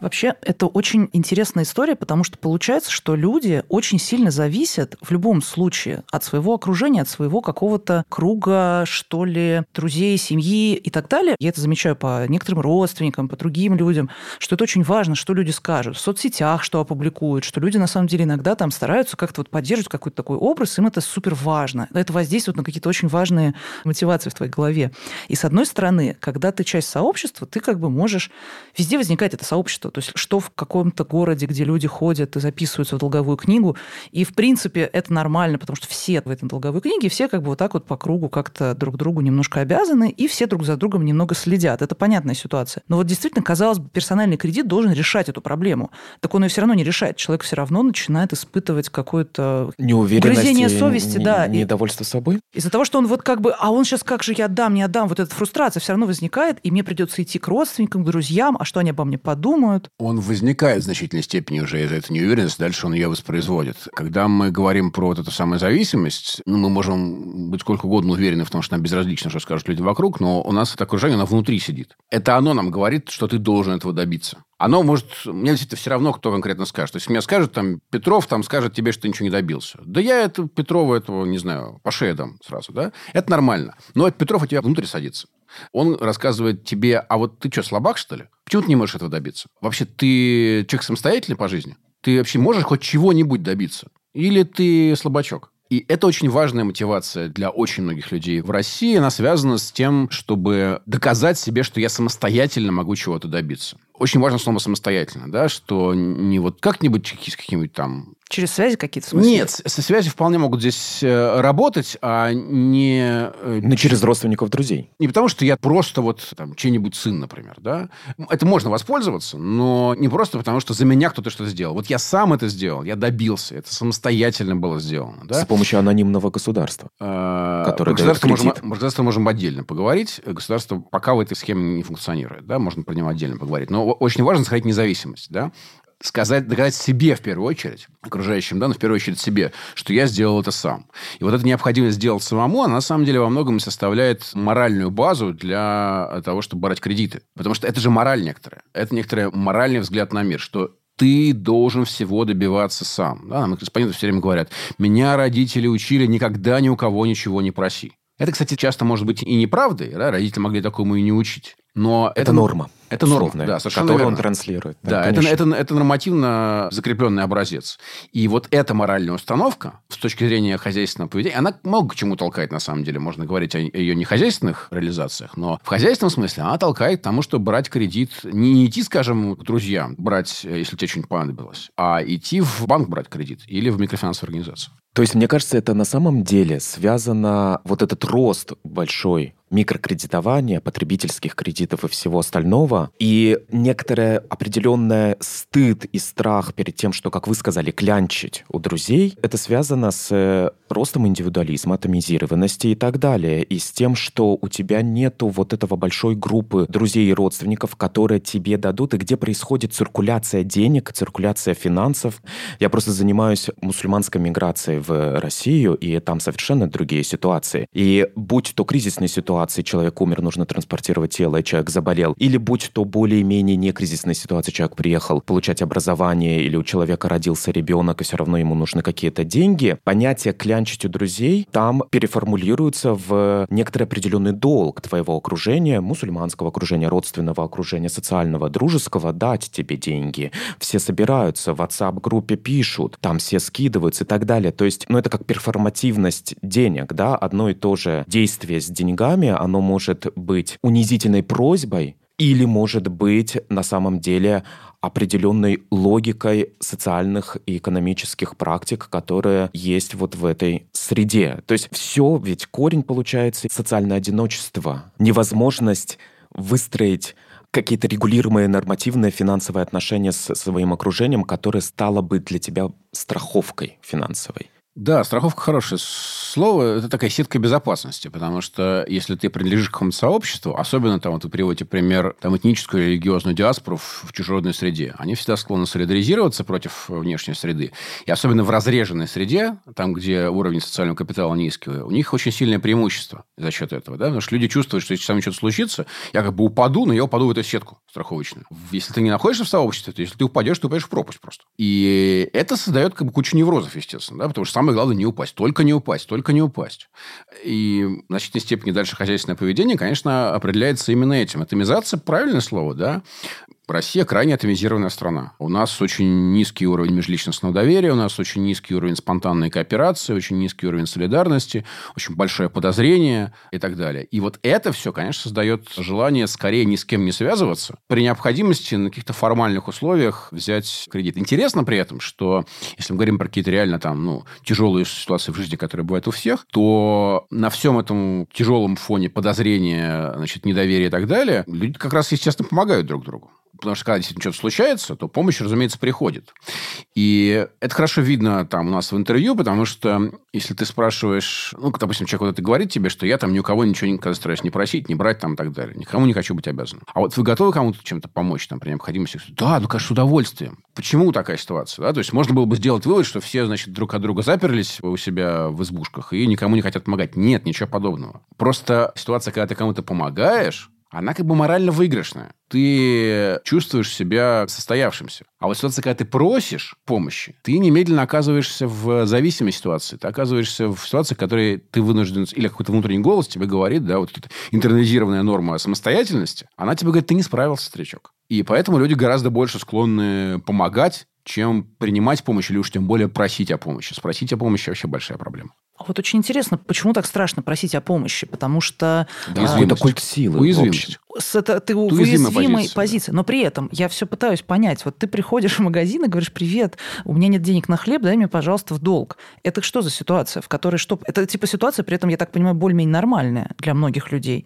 Вообще, это очень интересная история, потому что получается, что люди очень сильно зависят в любом случае от своего окружения, от своего какого-то круга, что ли, друзей, семьи и так далее. Я это замечаю по некоторым родственникам, по другим людям, что это очень важно, что люди скажут, в соцсетях что опубликуют, что люди на самом деле иногда там стараются как-то вот поддерживать какой-то такой образ, им это супер важно. Это воздействует на какие-то очень важные мотивации в твоей голове. И с одной стороны, когда ты часть сообщества, ты как бы можешь... Везде возникает это сообщество, то есть что в каком-то городе, где люди ходят и записываются в долговую книгу. И, в принципе, это нормально, потому что все в этой долговой книге, все как бы вот так вот по кругу как-то друг другу немножко обязаны, и все друг за другом немного следят. Это понятная ситуация. Но вот действительно, казалось бы, персональный кредит должен решать эту проблему. Так он ее все равно не решает. Человек все равно начинает испытывать какое-то угрызение совести. Не, да, недовольство собой. Из-за того, что он вот как бы, а он сейчас как же я отдам, не отдам, вот эта фрустрация все равно возникает, и мне придется идти к родственникам, к друзьям, а что они обо мне подумают? Он возникает в значительной степени уже из этой неуверенности, дальше он ее воспроизводит. Когда мы говорим про вот эту самую зависимость, ну, мы можем быть сколько угодно уверены в том, что нам безразлично, что скажут люди вокруг, но у нас это окружение, оно внутри сидит. Это оно нам говорит, что ты должен этого добиться. Оно может... Мне действительно все равно, кто конкретно скажет. То есть, мне скажут, там, Петров там скажет тебе, что ты ничего не добился. Да я это Петрову этого, не знаю, по шее дам сразу, да? Это нормально. Но это Петров у тебя внутрь садится. Он рассказывает тебе, а вот ты что, слабак, что ли? Почему ты не можешь этого добиться? Вообще, ты человек самостоятельный по жизни? Ты вообще можешь хоть чего-нибудь добиться? Или ты слабачок? И это очень важная мотивация для очень многих людей в России. Она связана с тем, чтобы доказать себе, что я самостоятельно могу чего-то добиться. Очень важно слово самостоятельно, да, что не вот как-нибудь с каким-нибудь там Через связи какие-то в? Нет, со связи вполне могут здесь э, работать, а не... Э, ну, через родственников, друзей. Не потому, что я просто вот там чей-нибудь сын, например, да. Это можно воспользоваться, но не просто потому, что за меня кто-то что-то сделал. Вот я сам это сделал, я добился, это самостоятельно было сделано, да. С помощью анонимного государства, а, которое государство можем, государство можем отдельно поговорить. Государство пока в этой схеме не функционирует, да, можно про него отдельно поговорить. Но очень важно сохранить независимость, да сказать, доказать себе в первую очередь, окружающим, да, но в первую очередь себе, что я сделал это сам. И вот эта необходимость сделать самому, она на самом деле во многом составляет моральную базу для того, чтобы брать кредиты. Потому что это же мораль некоторая. Это некоторый моральный взгляд на мир, что ты должен всего добиваться сам. Да, нам корреспонденты все время говорят, меня родители учили никогда ни у кого ничего не проси. Это, кстати, часто может быть и неправдой. Да? Родители могли такому и не учить. Но это, это норма. Это норма, да, совершенно которую верно. он транслирует. Да, да это, это, это нормативно закрепленный образец. И вот эта моральная установка, с точки зрения хозяйственного поведения, она много к чему толкает, на самом деле. Можно говорить о ее нехозяйственных реализациях, но в хозяйственном смысле она толкает к тому, чтобы брать кредит, не, не идти, скажем, к друзьям, брать, если тебе что-нибудь понадобилось, а идти в банк брать кредит или в микрофинансовую организацию. То есть, мне кажется, это на самом деле связано, вот этот рост большой микрокредитования, потребительских кредитов и всего остального, и некоторая определенная стыд и страх перед тем, что, как вы сказали, клянчить у друзей, это связано с э, ростом индивидуализма, атомизированности и так далее, и с тем, что у тебя нету вот этого большой группы друзей и родственников, которые тебе дадут, и где происходит циркуляция денег, циркуляция финансов. Я просто занимаюсь мусульманской миграцией в Россию, и там совершенно другие ситуации. И будь то кризисные ситуации, ситуации. Человек умер, нужно транспортировать тело, человек заболел, или будь то более-менее не кризисная ситуация, человек приехал получать образование, или у человека родился ребенок, и все равно ему нужны какие-то деньги, понятие клянчить у друзей там переформулируется в некоторый определенный долг твоего окружения, мусульманского окружения, родственного окружения, социального, дружеского, дать тебе деньги. Все собираются, в WhatsApp-группе пишут, там все скидываются и так далее. То есть, ну, это как перформативность денег, да, одно и то же действие с деньгами, оно может быть унизительной просьбой или может быть на самом деле определенной логикой социальных и экономических практик, которые есть вот в этой среде. То есть все, ведь корень получается социальное одиночество, невозможность выстроить какие-то регулируемые нормативные финансовые отношения с своим окружением, которое стало бы для тебя страховкой финансовой. Да, страховка хорошее слово. Это такая сетка безопасности, потому что если ты принадлежишь к какому-то сообществу, особенно там вот вы приводите пример там этническую или религиозную диаспору в, в чужеродной среде, они всегда склонны солидаризироваться против внешней среды. И особенно в разреженной среде, там, где уровень социального капитала низкий, у них очень сильное преимущество за счет этого. Да? Потому что люди чувствуют, что если со мной что-то случится, я как бы упаду, но я упаду в эту сетку страховочную. Если ты не находишься в сообществе, то если ты упадешь, ты упадешь в пропасть просто. И это создает как бы кучу неврозов, естественно, да? потому что самое самое главное не упасть. Только не упасть, только не упасть. И в значительной степени дальше хозяйственное поведение, конечно, определяется именно этим. Атомизация – правильное слово, да? Россия крайне атомизированная страна. У нас очень низкий уровень межличностного доверия, у нас очень низкий уровень спонтанной кооперации, очень низкий уровень солидарности, очень большое подозрение и так далее. И вот это все, конечно, создает желание скорее ни с кем не связываться, при необходимости на каких-то формальных условиях взять кредит. Интересно при этом, что если мы говорим про какие-то реально там, ну, тяжелые ситуации в жизни, которые бывают у всех, то на всем этом тяжелом фоне подозрения, значит, недоверия и так далее, люди как раз, естественно, помогают друг другу. Потому что, когда действительно что-то случается, то помощь, разумеется, приходит. И это хорошо видно там у нас в интервью, потому что если ты спрашиваешь, ну, допустим, человек вот это говорит тебе, что я там ни у кого ничего никогда стараюсь не просить, не брать там и так далее. Никому не хочу быть обязанным. А вот вы готовы кому-то чем-то помочь там при необходимости? Да, ну, конечно, с удовольствием. Почему такая ситуация? Да? То есть, можно было бы сделать вывод, что все, значит, друг от друга заперлись у себя в избушках и никому не хотят помогать. Нет, ничего подобного. Просто ситуация, когда ты кому-то помогаешь, она как бы морально выигрышная. Ты чувствуешь себя состоявшимся. А вот ситуация, когда ты просишь помощи, ты немедленно оказываешься в зависимой ситуации. Ты оказываешься в ситуации, в которой ты вынужден... Или какой-то внутренний голос тебе говорит, да, вот эта интернализированная норма самостоятельности, она тебе говорит, ты не справился, старичок. И поэтому люди гораздо больше склонны помогать, чем принимать помощь или уж тем более просить о помощи. Спросить о помощи вообще большая проблема. А вот очень интересно, почему так страшно просить о помощи? Потому что... Да, а, это культ силы. Уязвимость. С это, ты в уязвимой позиции. позиции. Но при этом я все пытаюсь понять. Вот ты приходишь в магазин и говоришь, привет, у меня нет денег на хлеб, дай мне, пожалуйста, в долг. Это что за ситуация, в которой что... Это типа ситуация, при этом, я так понимаю, более-менее нормальная для многих людей.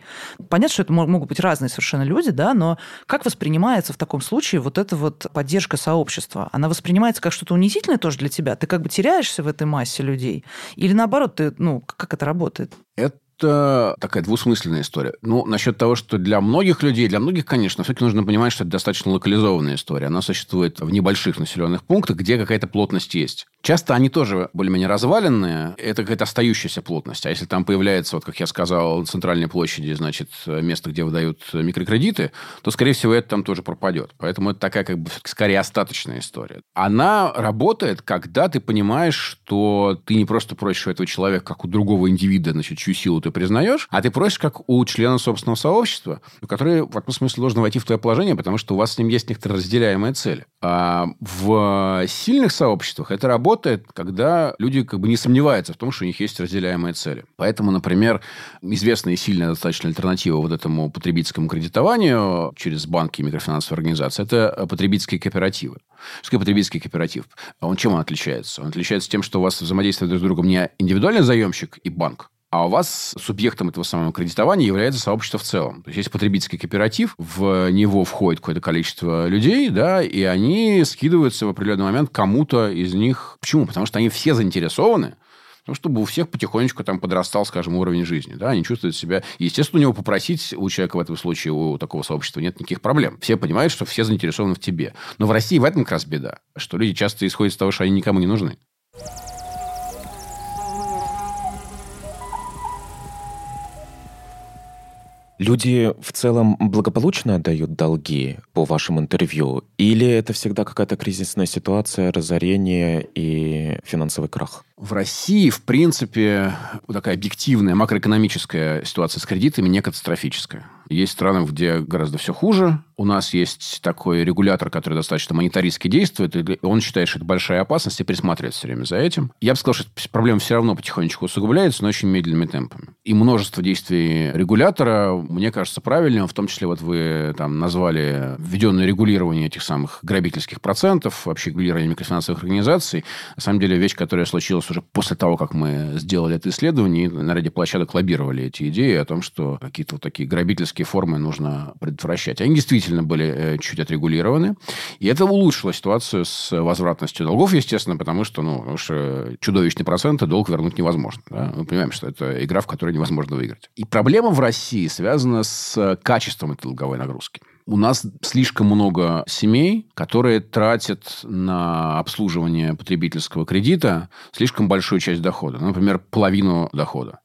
Понятно, что это могут быть разные совершенно люди, да, но как воспринимается в таком случае вот эта вот поддержка сообщества? Она воспринимается как что-то унизительное тоже для тебя? Ты как бы теряешься в этой массе людей? Или наоборот, ты, ну, как это работает? Это это такая двусмысленная история. Ну, насчет того, что для многих людей, для многих, конечно, все-таки нужно понимать, что это достаточно локализованная история. Она существует в небольших населенных пунктах, где какая-то плотность есть. Часто они тоже более-менее разваленные. Это какая-то остающаяся плотность. А если там появляется, вот как я сказал, на центральной площади, значит, место, где выдают микрокредиты, то, скорее всего, это там тоже пропадет. Поэтому это такая, как бы, скорее остаточная история. Она работает, когда ты понимаешь, что ты не просто просишь у этого человека, как у другого индивида, значит, чью силу ты признаешь, а ты просишь как у члена собственного сообщества, который в этом смысле должен войти в твое положение, потому что у вас с ним есть некоторые разделяемые цели. А в сильных сообществах это работает, когда люди как бы не сомневаются в том, что у них есть разделяемые цели. Поэтому, например, известная и сильная достаточно альтернатива вот этому потребительскому кредитованию через банки и микрофинансовые организации – это потребительские кооперативы. Что потребительский кооператив? Он чем он отличается? Он отличается тем, что у вас взаимодействует друг с другом не индивидуальный заемщик и банк, а у вас субъектом этого самого кредитования является сообщество в целом. То есть, есть потребительский кооператив, в него входит какое-то количество людей, да, и они скидываются в определенный момент кому-то из них. Почему? Потому что они все заинтересованы ну, чтобы у всех потихонечку там подрастал, скажем, уровень жизни. Да? Они чувствуют себя... Естественно, у него попросить у человека в этом случае, у такого сообщества нет никаких проблем. Все понимают, что все заинтересованы в тебе. Но в России в этом как раз беда, что люди часто исходят из того, что они никому не нужны. Люди в целом благополучно отдают долги по вашим интервью? Или это всегда какая-то кризисная ситуация, разорение и финансовый крах? В России, в принципе, такая объективная макроэкономическая ситуация с кредитами не катастрофическая. Есть страны, где гораздо все хуже. У нас есть такой регулятор, который достаточно монетаристски действует, и он считает, что это большая опасность и присматривает все время за этим. Я бы сказал, что проблема все равно потихонечку усугубляется, но очень медленными темпами. И множество действий регулятора, мне кажется, правильным, в том числе вот вы там назвали введенное регулирование этих самых грабительских процентов, вообще регулирование микрофинансовых организаций. На самом деле вещь, которая случилась уже после того, как мы сделали это исследование, и на ряде площадок лоббировали эти идеи о том, что какие-то вот такие грабительские такие формы нужно предотвращать. Они действительно были э, чуть отрегулированы. И это улучшило ситуацию с возвратностью долгов, естественно, потому что, ну, потому что чудовищные проценты долг вернуть невозможно. Да? Мы понимаем, что это игра, в которой невозможно выиграть. И проблема в России связана с качеством этой долговой нагрузки. У нас слишком много семей, которые тратят на обслуживание потребительского кредита слишком большую часть дохода. Например, половину дохода.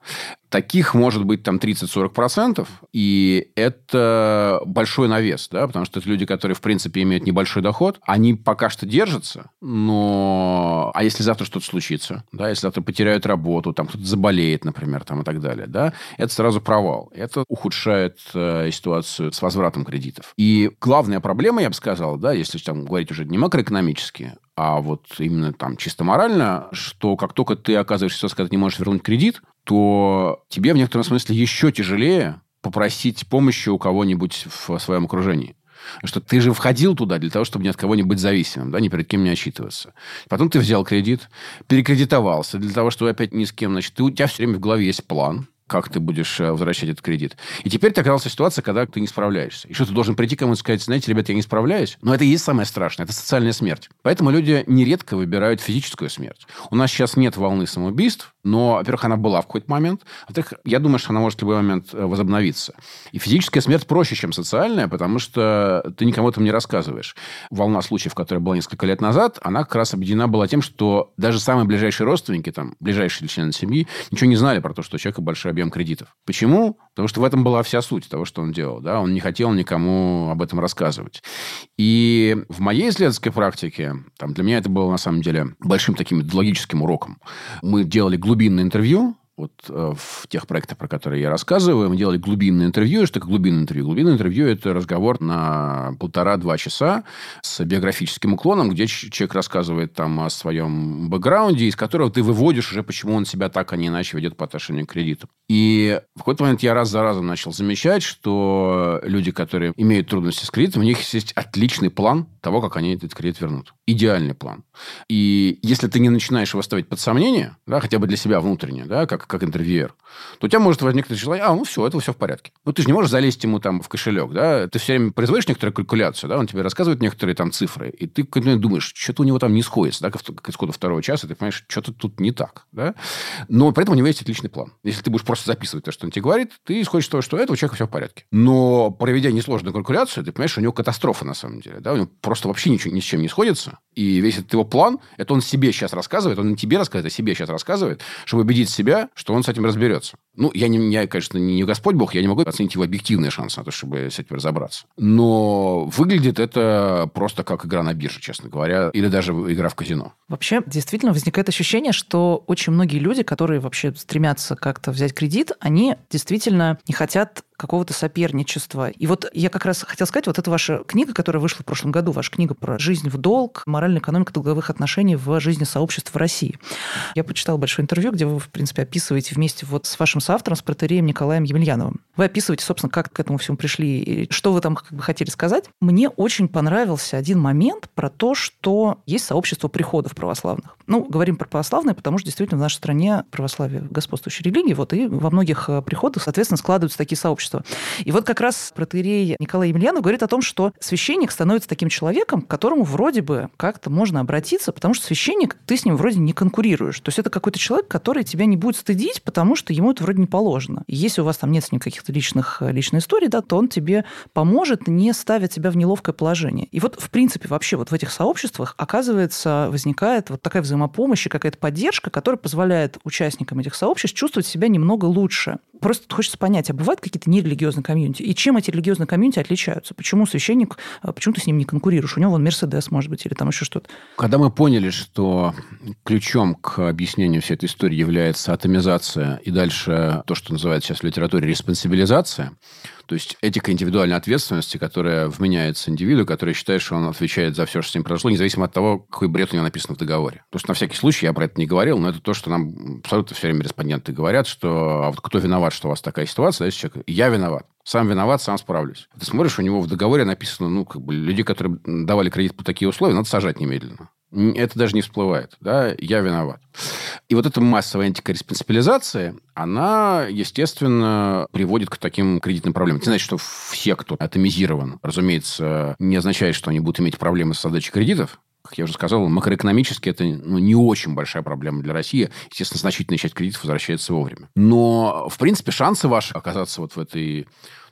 Таких может быть там 30-40%, и это большой навес, да, потому что это люди, которые, в принципе, имеют небольшой доход, они пока что держатся, но... А если завтра что-то случится, да, если завтра потеряют работу, там кто-то заболеет, например, там и так далее, да, это сразу провал. Это ухудшает э, ситуацию с возвратом кредитов. И главная проблема, я бы сказал, да, если там говорить уже не макроэкономически, а вот именно там чисто морально, что как только ты оказываешься когда ты не можешь вернуть кредит, то тебе в некотором смысле еще тяжелее попросить помощи у кого-нибудь в своем окружении. Что ты же входил туда для того, чтобы ни от кого не быть зависимым, да, ни перед кем не отчитываться. Потом ты взял кредит, перекредитовался для того, чтобы опять ни с кем, значит, ты, у тебя все время в голове есть план, как ты будешь э, возвращать этот кредит. И теперь ты оказался в ситуации, когда ты не справляешься. И что ты должен прийти кому-то и сказать, знаете, ребята, я не справляюсь. Но это и есть самое страшное. Это социальная смерть. Поэтому люди нередко выбирают физическую смерть. У нас сейчас нет волны самоубийств, но, во-первых, она была в какой-то момент. Во-вторых, я думаю, что она может в любой момент э, возобновиться. И физическая смерть проще, чем социальная, потому что ты никому этом не рассказываешь. Волна случаев, которая была несколько лет назад, она как раз объединена была тем, что даже самые ближайшие родственники, там, ближайшие члены семьи, ничего не знали про то, что у человека большой объем кредитов. Почему? Потому что в этом была вся суть того, что он делал. Да? Он не хотел никому об этом рассказывать. И в моей исследовательской практике, там, для меня это было, на самом деле, большим таким идеологическим уроком. Мы делали глубинное интервью вот э, в тех проектах, про которые я рассказываю, мы делали глубинное интервью. Что такое глубинное интервью? Глубинное интервью – это разговор на полтора-два часа с биографическим уклоном, где человек рассказывает там о своем бэкграунде, из которого ты выводишь уже, почему он себя так, а не иначе ведет по отношению к кредиту. И в какой-то момент я раз за разом начал замечать, что люди, которые имеют трудности с кредитом, у них есть отличный план того, как они этот кредит вернут. Идеальный план. И если ты не начинаешь его ставить под сомнение, да, хотя бы для себя внутренне, да, как, как интервьюер, то у тебя может возникнуть желание, а, ну все, это все в порядке. Ну, ты же не можешь залезть ему там в кошелек, да, ты все время производишь некоторую калькуляцию, да, он тебе рассказывает некоторые там цифры, и ты думаешь, что-то у него там не сходится, да, к исходу второго часа, ты понимаешь, что-то тут не так, да, но при этом у него есть отличный план. Если ты будешь просто записывать то, что он тебе говорит, ты исходишь из того, что это у человека все в порядке. Но проведя несложную калькуляцию, ты понимаешь, что у него катастрофа на самом деле, да, у него просто вообще ничего, ни с чем не сходится, и весь этот его план, это он себе сейчас рассказывает, он не тебе рассказывает, а себе сейчас рассказывает, чтобы убедить себя, что он с этим разберется. Ну, я, не, я, конечно, не Господь Бог, я не могу оценить его объективные шансы на то, чтобы с этим разобраться. Но выглядит это просто как игра на бирже, честно говоря, или даже игра в казино. Вообще, действительно возникает ощущение, что очень многие люди, которые вообще стремятся как-то взять кредит, они действительно не хотят какого-то соперничества. И вот я как раз хотел сказать, вот эта ваша книга, которая вышла в прошлом году, ваша книга про жизнь в долг, моральная экономика долговых отношений в жизни сообществ в России. Я почитал большое интервью, где вы, в принципе, описываете вместе вот с вашим соавтором, с протереем Николаем Емельяновым. Вы описываете, собственно, как к этому всему пришли, и что вы там как бы хотели сказать. Мне очень понравился один момент про то, что есть сообщество приходов православных. Ну, говорим про православные, потому что действительно в нашей стране православие господствующая религия, вот, и во многих э, приходах, соответственно, складываются такие сообщества общества. И вот как раз протеерей Николай Емельянов говорит о том, что священник становится таким человеком, к которому вроде бы как-то можно обратиться, потому что священник, ты с ним вроде не конкурируешь. То есть это какой-то человек, который тебя не будет стыдить, потому что ему это вроде не положено. И если у вас там нет с ним каких-то личных, личных историй, да, то он тебе поможет, не ставить тебя в неловкое положение. И вот, в принципе, вообще вот в этих сообществах, оказывается, возникает вот такая взаимопомощь и какая-то поддержка, которая позволяет участникам этих сообществ чувствовать себя немного лучше. Просто хочется понять, а бывают какие-то нерелигиозные комьюнити? И чем эти религиозные комьюнити отличаются? Почему священник, а, почему ты с ним не конкурируешь? У него вон Мерседес, может быть, или там еще что-то. Когда мы поняли, что ключом к объяснению всей этой истории является атомизация и дальше то, что называется сейчас в литературе респонсибилизация, то есть этика индивидуальной ответственности, которая вменяется индивиду, который считает, что он отвечает за все, что с ним произошло, независимо от того, какой бред у него написан в договоре. То есть на всякий случай я про это не говорил, но это то, что нам абсолютно все время респонденты говорят, что а вот кто виноват, что у вас такая ситуация, да, человек, я виноват. Сам виноват, сам справлюсь. Ты смотришь, у него в договоре написано, ну, как бы, люди, которые давали кредит по такие условия, надо сажать немедленно. Это даже не всплывает. Да? Я виноват. И вот эта массовая антикорреспонсибилизация, она, естественно, приводит к таким кредитным проблемам. Это значит, что все, кто атомизирован, разумеется, не означает, что они будут иметь проблемы с отдачей кредитов, как я уже сказал, макроэкономически это ну, не очень большая проблема для России. Естественно, значительная часть кредитов возвращается вовремя. Но, в принципе, шансы ваши оказаться вот в этой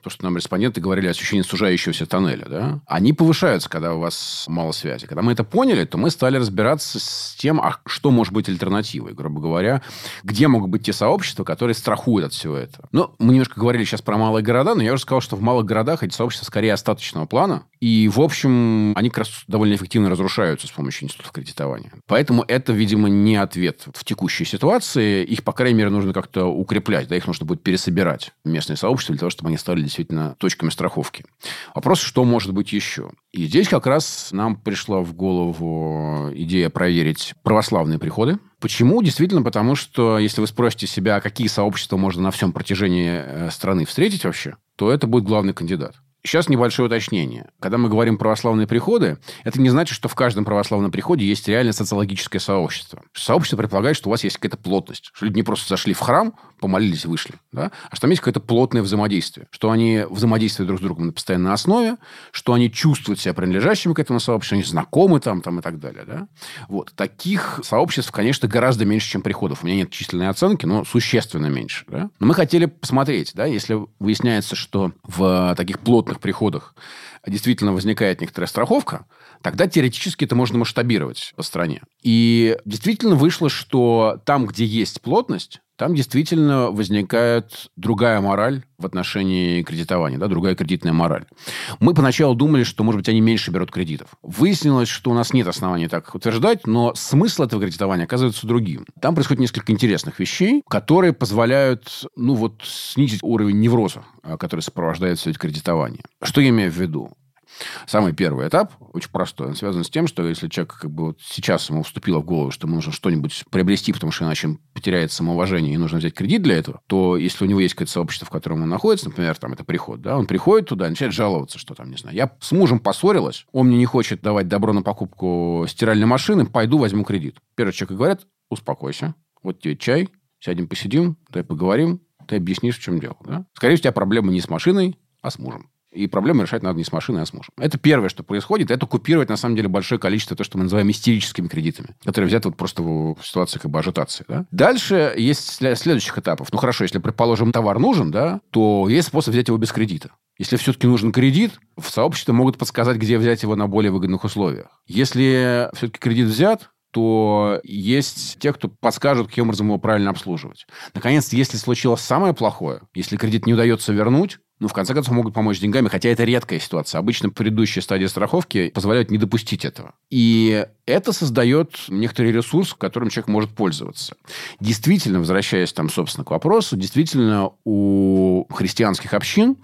то, что нам респонденты говорили, ощущение сужающегося тоннеля, да, они повышаются, когда у вас мало связи. Когда мы это поняли, то мы стали разбираться с тем, а что может быть альтернативой, грубо говоря, где могут быть те сообщества, которые страхуют от всего этого. Ну, мы немножко говорили сейчас про малые города, но я уже сказал, что в малых городах эти сообщества скорее остаточного плана, и, в общем, они как раз довольно эффективно разрушаются с помощью институтов кредитования. Поэтому это, видимо, не ответ в текущей ситуации. Их, по крайней мере, нужно как-то укреплять, да, их нужно будет пересобирать местные сообщества для того, чтобы они стали действительно точками страховки. Вопрос, что может быть еще? И здесь как раз нам пришла в голову идея проверить православные приходы. Почему? Действительно, потому что если вы спросите себя, какие сообщества можно на всем протяжении э, страны встретить вообще, то это будет главный кандидат. Сейчас небольшое уточнение. Когда мы говорим православные приходы, это не значит, что в каждом православном приходе есть реально социологическое сообщество. Сообщество предполагает, что у вас есть какая-то плотность. Что люди не просто зашли в храм, помолились вышли. Да? А что там есть какое-то плотное взаимодействие. Что они взаимодействуют друг с другом на постоянной основе, что они чувствуют себя принадлежащими к этому сообществу, они знакомы там, там и так далее. Да? Вот. Таких сообществ, конечно, гораздо меньше, чем приходов. У меня нет численной оценки, но существенно меньше. Да? Но мы хотели посмотреть, да, если выясняется, что в таких плотных приходах действительно возникает некоторая страховка, тогда теоретически это можно масштабировать по стране. И действительно вышло, что там, где есть плотность, там действительно возникает другая мораль в отношении кредитования, да, другая кредитная мораль. Мы поначалу думали, что, может быть, они меньше берут кредитов. Выяснилось, что у нас нет оснований так утверждать, но смысл этого кредитования оказывается другим. Там происходит несколько интересных вещей, которые позволяют, ну вот, снизить уровень невроза, а, который сопровождает все это кредитование. Что я имею в виду? Самый первый этап, очень простой, он связан с тем, что если человек как бы вот сейчас ему вступило в голову, что ему нужно что-нибудь приобрести, потому что иначе он потеряет самоуважение и нужно взять кредит для этого, то если у него есть какое-то сообщество, в котором он находится, например, там это приход, да, он приходит туда начинает жаловаться, что там, не знаю, я с мужем поссорилась, он мне не хочет давать добро на покупку стиральной машины, пойду возьму кредит. Первый человек говорит, успокойся, вот тебе чай, сядем посидим, дай поговорим, ты объяснишь, в чем дело. Да? Скорее всего, у тебя проблема не с машиной, а с мужем. И проблему решать надо не с машиной, а с мужем. Это первое, что происходит. Это купировать, на самом деле, большое количество то, что мы называем истерическими кредитами, которые взяты вот просто в ситуации как бы ажитации. Да? Дальше есть следующих этапов. Ну, хорошо, если, предположим, товар нужен, да, то есть способ взять его без кредита. Если все-таки нужен кредит, в сообществе могут подсказать, где взять его на более выгодных условиях. Если все-таки кредит взят, то есть те, кто подскажут, каким образом его правильно обслуживать. Наконец, если случилось самое плохое, если кредит не удается вернуть, ну, в конце концов, могут помочь деньгами, хотя это редкая ситуация. Обычно предыдущие стадии страховки позволяют не допустить этого. И это создает некоторый ресурс, которым человек может пользоваться. Действительно, возвращаясь там, собственно, к вопросу, действительно, у христианских общин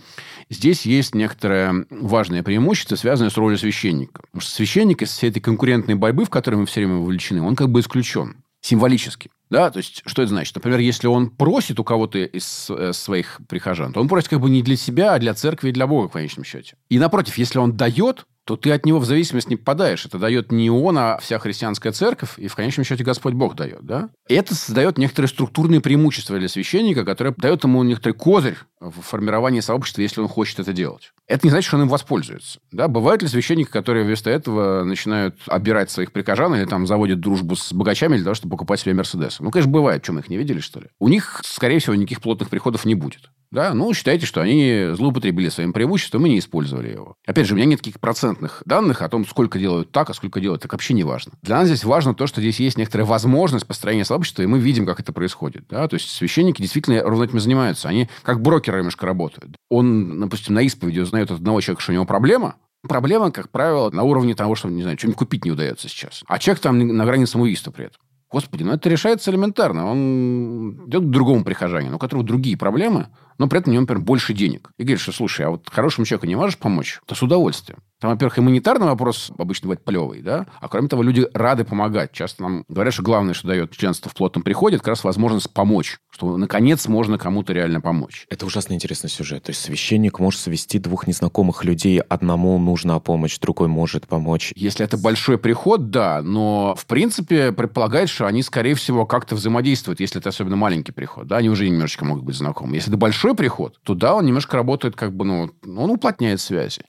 здесь есть некоторое важное преимущество, связанное с ролью священника. Потому что священник из всей этой конкурентной борьбы, в которой мы все время вовлечены, он как бы исключен символически. Да, то есть, что это значит? Например, если он просит у кого-то из э, своих прихожан, то он просит как бы не для себя, а для церкви и для Бога, в конечном счете. И напротив, если он дает, то ты от него в зависимость не попадаешь. Это дает не он, а вся христианская церковь, и в конечном счете Господь Бог дает. Да? И это создает некоторые структурные преимущества для священника, которые дают ему некоторый козырь в формировании сообщества, если он хочет это делать. Это не значит, что он им воспользуется. Да? Бывают ли священники, которые вместо этого начинают обирать своих прихожан или там заводят дружбу с богачами для того, чтобы покупать себе Мерседес? Ну, конечно, бывает. Чем их не видели, что ли? У них, скорее всего, никаких плотных приходов не будет. Да, ну, считайте, что они злоупотребили своим преимуществом и не использовали его. Опять же, у меня нет таких процентных данных о том, сколько делают так, а сколько делают так. Вообще не важно. Для нас здесь важно то, что здесь есть некоторая возможность построения сообщества, и мы видим, как это происходит. Да? То есть священники действительно ровно этим занимаются. Они как брокеры немножко работают. Он, допустим, на исповеди узнает от одного человека, что у него проблема, Проблема, как правило, на уровне того, что, не знаю, что-нибудь купить не удается сейчас. А человек там на грани самоубийства при этом. Господи, ну это решается элементарно. Он идет к другому прихожанину, у которого другие проблемы, но при этом у него, например, больше денег. И говорит, что, слушай, а вот хорошему человеку не можешь помочь? То с удовольствием. Там, во-первых, гуманитарный вопрос обычно бывает плевый, да? А кроме того, люди рады помогать. Часто нам говорят, что главное, что дает членство в плотном приходе, это как раз возможность помочь. Что, наконец, можно кому-то реально помочь. Это ужасно интересный сюжет. То есть священник может свести двух незнакомых людей. Одному нужна помощь, другой может помочь. Если это большой приход, да. Но, в принципе, предполагает, что они, скорее всего, как-то взаимодействуют, если это особенно маленький приход. Да, они уже немножечко могут быть знакомы. Если это большой приход, то да, он немножко работает как бы, ну, он уплотняет связи.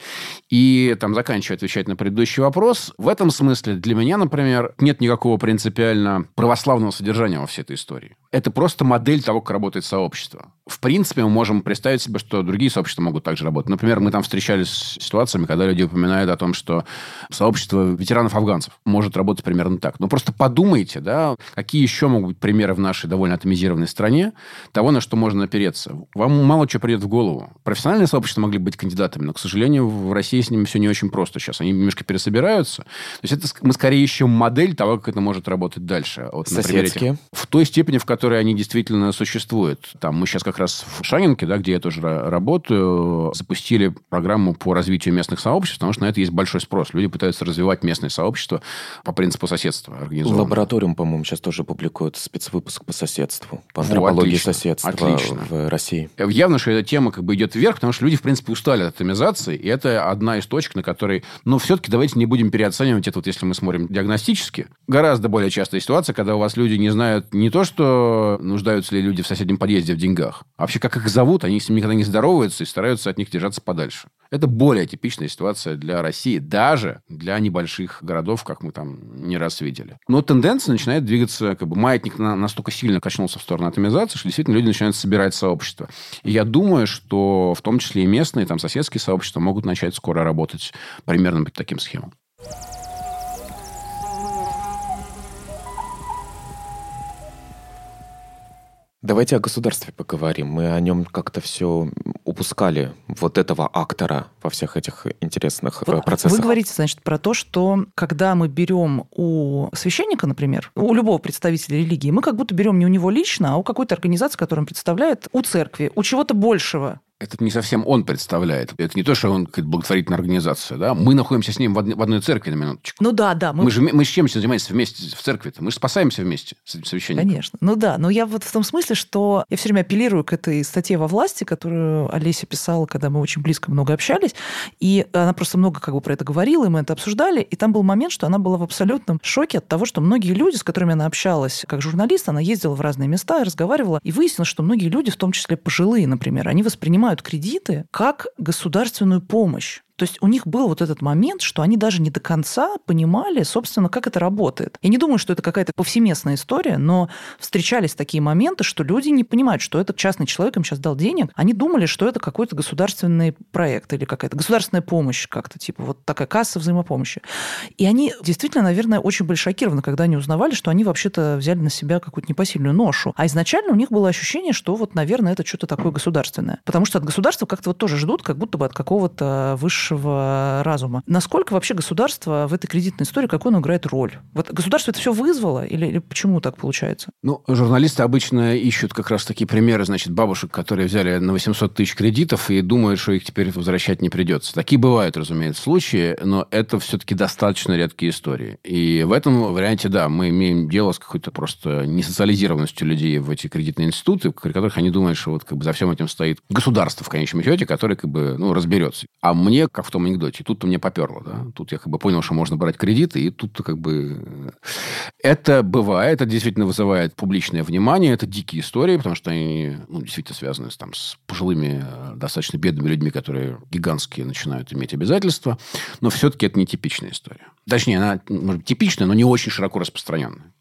И там, заканчивая отвечать на предыдущий вопрос, в этом смысле для меня, например, нет никакого принципиально православного содержания во всей этой истории. Это просто модель того, как работает сообщество. В принципе, мы можем представить себе, что другие сообщества могут также работать. Например, мы там встречались с ситуациями, когда люди упоминают о том, что сообщество ветеранов-афганцев может работать примерно так. Но просто подумайте, да, какие еще могут быть примеры в нашей довольно атомизированной стране того, на что можно опереться. Вам мало чего придет в голову. Профессиональные сообщества могли быть кандидатами, но, к сожалению, в России с ними все не очень просто сейчас. Они немножко пересобираются. То есть это мы скорее ищем модель того, как это может работать дальше. Вот, Соседские? Этих, в той степени, в которой они действительно существуют. Там мы сейчас как раз в Шанинке, да, где я тоже работаю, запустили программу по развитию местных сообществ, потому что на это есть большой спрос. Люди пытаются развивать местные сообщества по принципу соседства. Лабораториум, по-моему, сейчас тоже публикует спецвыпуск по соседству, по антропологии О, соседства отлично. в России. Явно, что эта тема как бы идет вверх, потому что люди, в принципе, устали от атомизации, и это одна из точек, на которой... Но все-таки давайте не будем переоценивать это, вот если мы смотрим диагностически. Гораздо более частая ситуация, когда у вас люди не знают не то, что нуждаются ли люди в соседнем подъезде в деньгах, а вообще как их зовут, они с ними никогда не здороваются и стараются от них держаться подальше. Это более типичная ситуация для России, даже для небольших городов, как мы там не раз видели. Но тенденция начинает двигаться, как бы маятник настолько сильно качнулся в сторону атомизации, что действительно люди начинают собирать сообщества. И я думаю, что в том числе и местные, там, соседские сообщества могут начать скоро работать примерно по таким схемам. Давайте о государстве поговорим. Мы о нем как-то все упускали, вот этого актора во всех этих интересных э, вот процессах. Вы говорите, значит, про то, что когда мы берем у священника, например, у любого представителя религии, мы как будто берем не у него лично, а у какой-то организации, которую он представляет, у церкви, у чего-то большего это не совсем он представляет. Это не то, что он какая-то благотворительная организация. Да? Мы находимся с ним в, одной, в одной церкви на минуточку. Ну да, да. Мы, мы же мы с чем занимаемся вместе в церкви-то? Мы же спасаемся вместе с священником. Конечно. Ну да, но я вот в том смысле, что я все время апеллирую к этой статье во власти, которую Олеся писала, когда мы очень близко много общались, и она просто много как бы про это говорила, и мы это обсуждали, и там был момент, что она была в абсолютном шоке от того, что многие люди, с которыми она общалась как журналист, она ездила в разные места и разговаривала, и выяснилось, что многие люди, в том числе пожилые, например, они воспринимают кредиты как государственную помощь. То есть у них был вот этот момент, что они даже не до конца понимали, собственно, как это работает. Я не думаю, что это какая-то повсеместная история, но встречались такие моменты, что люди не понимают, что этот частный человек им сейчас дал денег. Они думали, что это какой-то государственный проект или какая-то государственная помощь как-то, типа вот такая касса взаимопомощи. И они действительно, наверное, очень были шокированы, когда они узнавали, что они вообще-то взяли на себя какую-то непосильную ношу. А изначально у них было ощущение, что вот, наверное, это что-то такое государственное. Потому что от государства как-то вот тоже ждут, как будто бы от какого-то высшего высшего разума. Насколько вообще государство в этой кредитной истории, какую оно играет роль? Вот государство это все вызвало или, или почему так получается? Ну, журналисты обычно ищут как раз такие примеры, значит, бабушек, которые взяли на 800 тысяч кредитов и думают, что их теперь возвращать не придется. Такие бывают, разумеется, случаи, но это все-таки достаточно редкие истории. И в этом варианте, да, мы имеем дело с какой-то просто несоциализированностью людей в эти кредитные институты, при которых они думают, что вот как бы за всем этим стоит государство в конечном счете, которое как бы ну, разберется. А мне как в том анекдоте. Тут-то мне поперло, да. Тут я как бы понял, что можно брать кредиты, и тут как бы... Э, это бывает, это действительно вызывает публичное внимание, это дикие истории, потому что они ну, действительно связаны с, там, с пожилыми, э, достаточно бедными людьми, которые гигантские начинают иметь обязательства. Но все-таки это не типичная история. Точнее, она, может типичная, но не очень широко распространенная.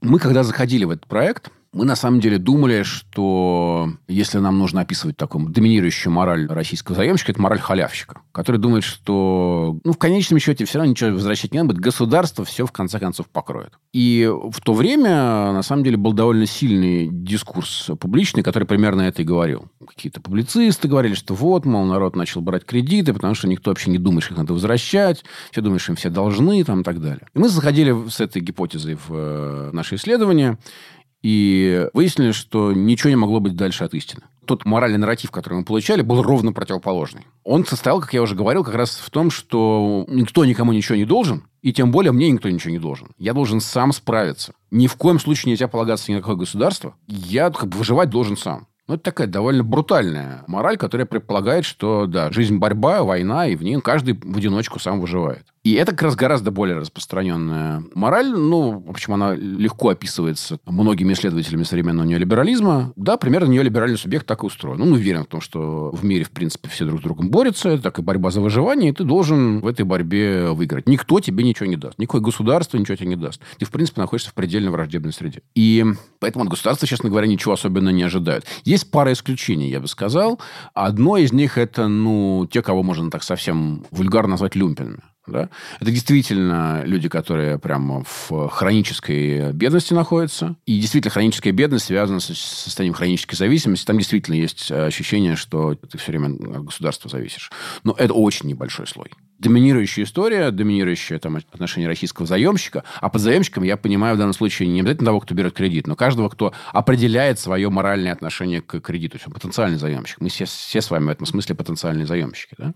Мы, когда заходили в этот проект, мы на самом деле думали, что если нам нужно описывать такую доминирующую мораль российского заемщика, это мораль халявщика, который думает, что ну, в конечном счете все равно ничего возвращать не надо будет, государство все в конце концов покроет. И в то время, на самом деле, был довольно сильный дискурс публичный, который примерно это и говорил. Какие-то публицисты говорили, что вот, мол, народ начал брать кредиты, потому что никто вообще не думает, что их надо возвращать, все думают, что им все должны там, и так далее. И мы заходили с этой гипотезой в э, наше исследование, и выяснили, что ничего не могло быть дальше от истины. Тот моральный нарратив, который мы получали, был ровно противоположный. Он состоял, как я уже говорил, как раз в том, что никто никому ничего не должен, и тем более мне никто ничего не должен. Я должен сам справиться. Ни в коем случае нельзя полагаться ни на какое государство. Я как бы выживать должен сам. Ну, это такая довольно брутальная мораль, которая предполагает, что, да, жизнь борьба, война, и в ней каждый в одиночку сам выживает. И это как раз гораздо более распространенная мораль. Ну, в общем, она легко описывается многими исследователями современного неолиберализма. Да, примерно неолиберальный субъект так и устроен. Ну, мы верим в том, что в мире, в принципе, все друг с другом борются. Так и борьба за выживание, и ты должен в этой борьбе выиграть. Никто тебе ничего не даст. Никакое государство ничего тебе не даст. Ты, в принципе, находишься в предельно враждебной среде. И поэтому от государства, честно говоря, ничего особенно не ожидают. Есть пара исключений, я бы сказал. Одно из них это, ну, те, кого можно так совсем вульгарно назвать люмпинами. Да? Это действительно люди, которые прямо в хронической бедности находятся. И действительно хроническая бедность связана с состоянием хронической зависимости. Там действительно есть ощущение, что ты все время от государства зависишь. Но это очень небольшой слой доминирующая история, доминирующее там, отношение российского заемщика. А под заемщиком я понимаю в данном случае не обязательно того, кто берет кредит, но каждого, кто определяет свое моральное отношение к кредиту. Он потенциальный заемщик. Мы все, все с вами в этом смысле потенциальные заемщики. Да?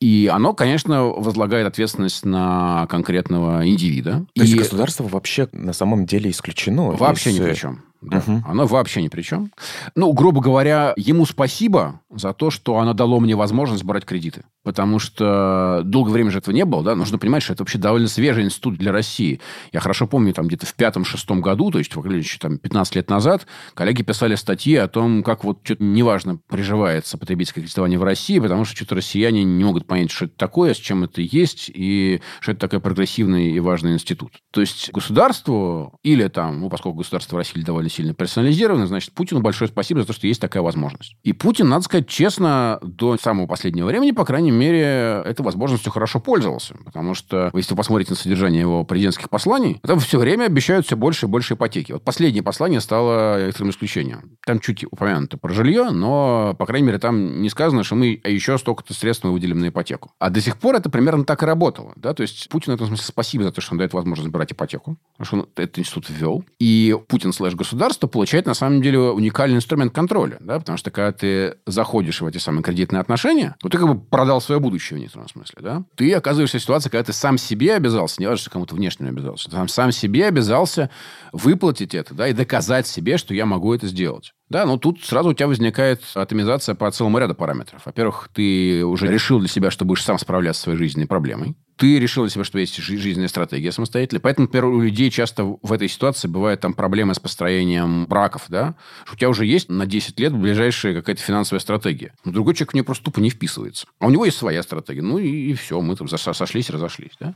И оно, конечно, возлагает ответственность на конкретного индивида. То и... есть государство вообще на самом деле исключено? Вообще из... ни при чем. Да. Угу. Оно вообще ни при чем. Ну, грубо говоря, ему спасибо за то, что оно дало мне возможность брать кредиты. Потому что долгое время же этого не было, да. Нужно понимать, что это вообще довольно свежий институт для России. Я хорошо помню, там где-то в пятом-шестом году, то есть, еще там 15 лет назад, коллеги писали статьи о том, как вот что-то неважно приживается потребительское кредитование в России, потому что что-то россияне не могут понять, что это такое, с чем это есть, и что это такой прогрессивный и важный институт. То есть, государству или там, ну, поскольку государство в России довольно довольно сильно персонализированы, значит, Путину большое спасибо за то, что есть такая возможность. И Путин, надо сказать честно, до самого последнего времени, по крайней мере, этой возможностью хорошо пользовался. Потому что, если вы посмотрите на содержание его президентских посланий, там все время обещают все больше и больше ипотеки. Вот последнее послание стало экстренным исключением. Там чуть упомянуто про жилье, но, по крайней мере, там не сказано, что мы еще столько-то средств мы выделим на ипотеку. А до сих пор это примерно так и работало. Да? То есть Путин в этом смысле спасибо за то, что он дает возможность брать ипотеку, потому что он этот институт ввел. И Путин слэш государство получает, на самом деле, уникальный инструмент контроля. Да? Потому что, когда ты заходишь в эти самые кредитные отношения, то ты как бы продал свое будущее в некотором смысле. Да? Ты оказываешься в ситуации, когда ты сам себе обязался, не важно, что кому-то внешнему обязался, ты сам, сам себе обязался выплатить это да, и доказать себе, что я могу это сделать. Да, но тут сразу у тебя возникает атомизация по целому ряду параметров. Во-первых, ты уже решил для себя, что будешь сам справляться со своей жизненной проблемой ты решил для себя, что есть жизненная стратегия самостоятельная. Поэтому, например, у людей часто в этой ситуации бывают там проблемы с построением браков, да, у тебя уже есть на 10 лет ближайшая какая-то финансовая стратегия. Но другой человек в нее просто тупо не вписывается. А у него есть своя стратегия. Ну и, и все, мы там сошлись, разошлись. Да?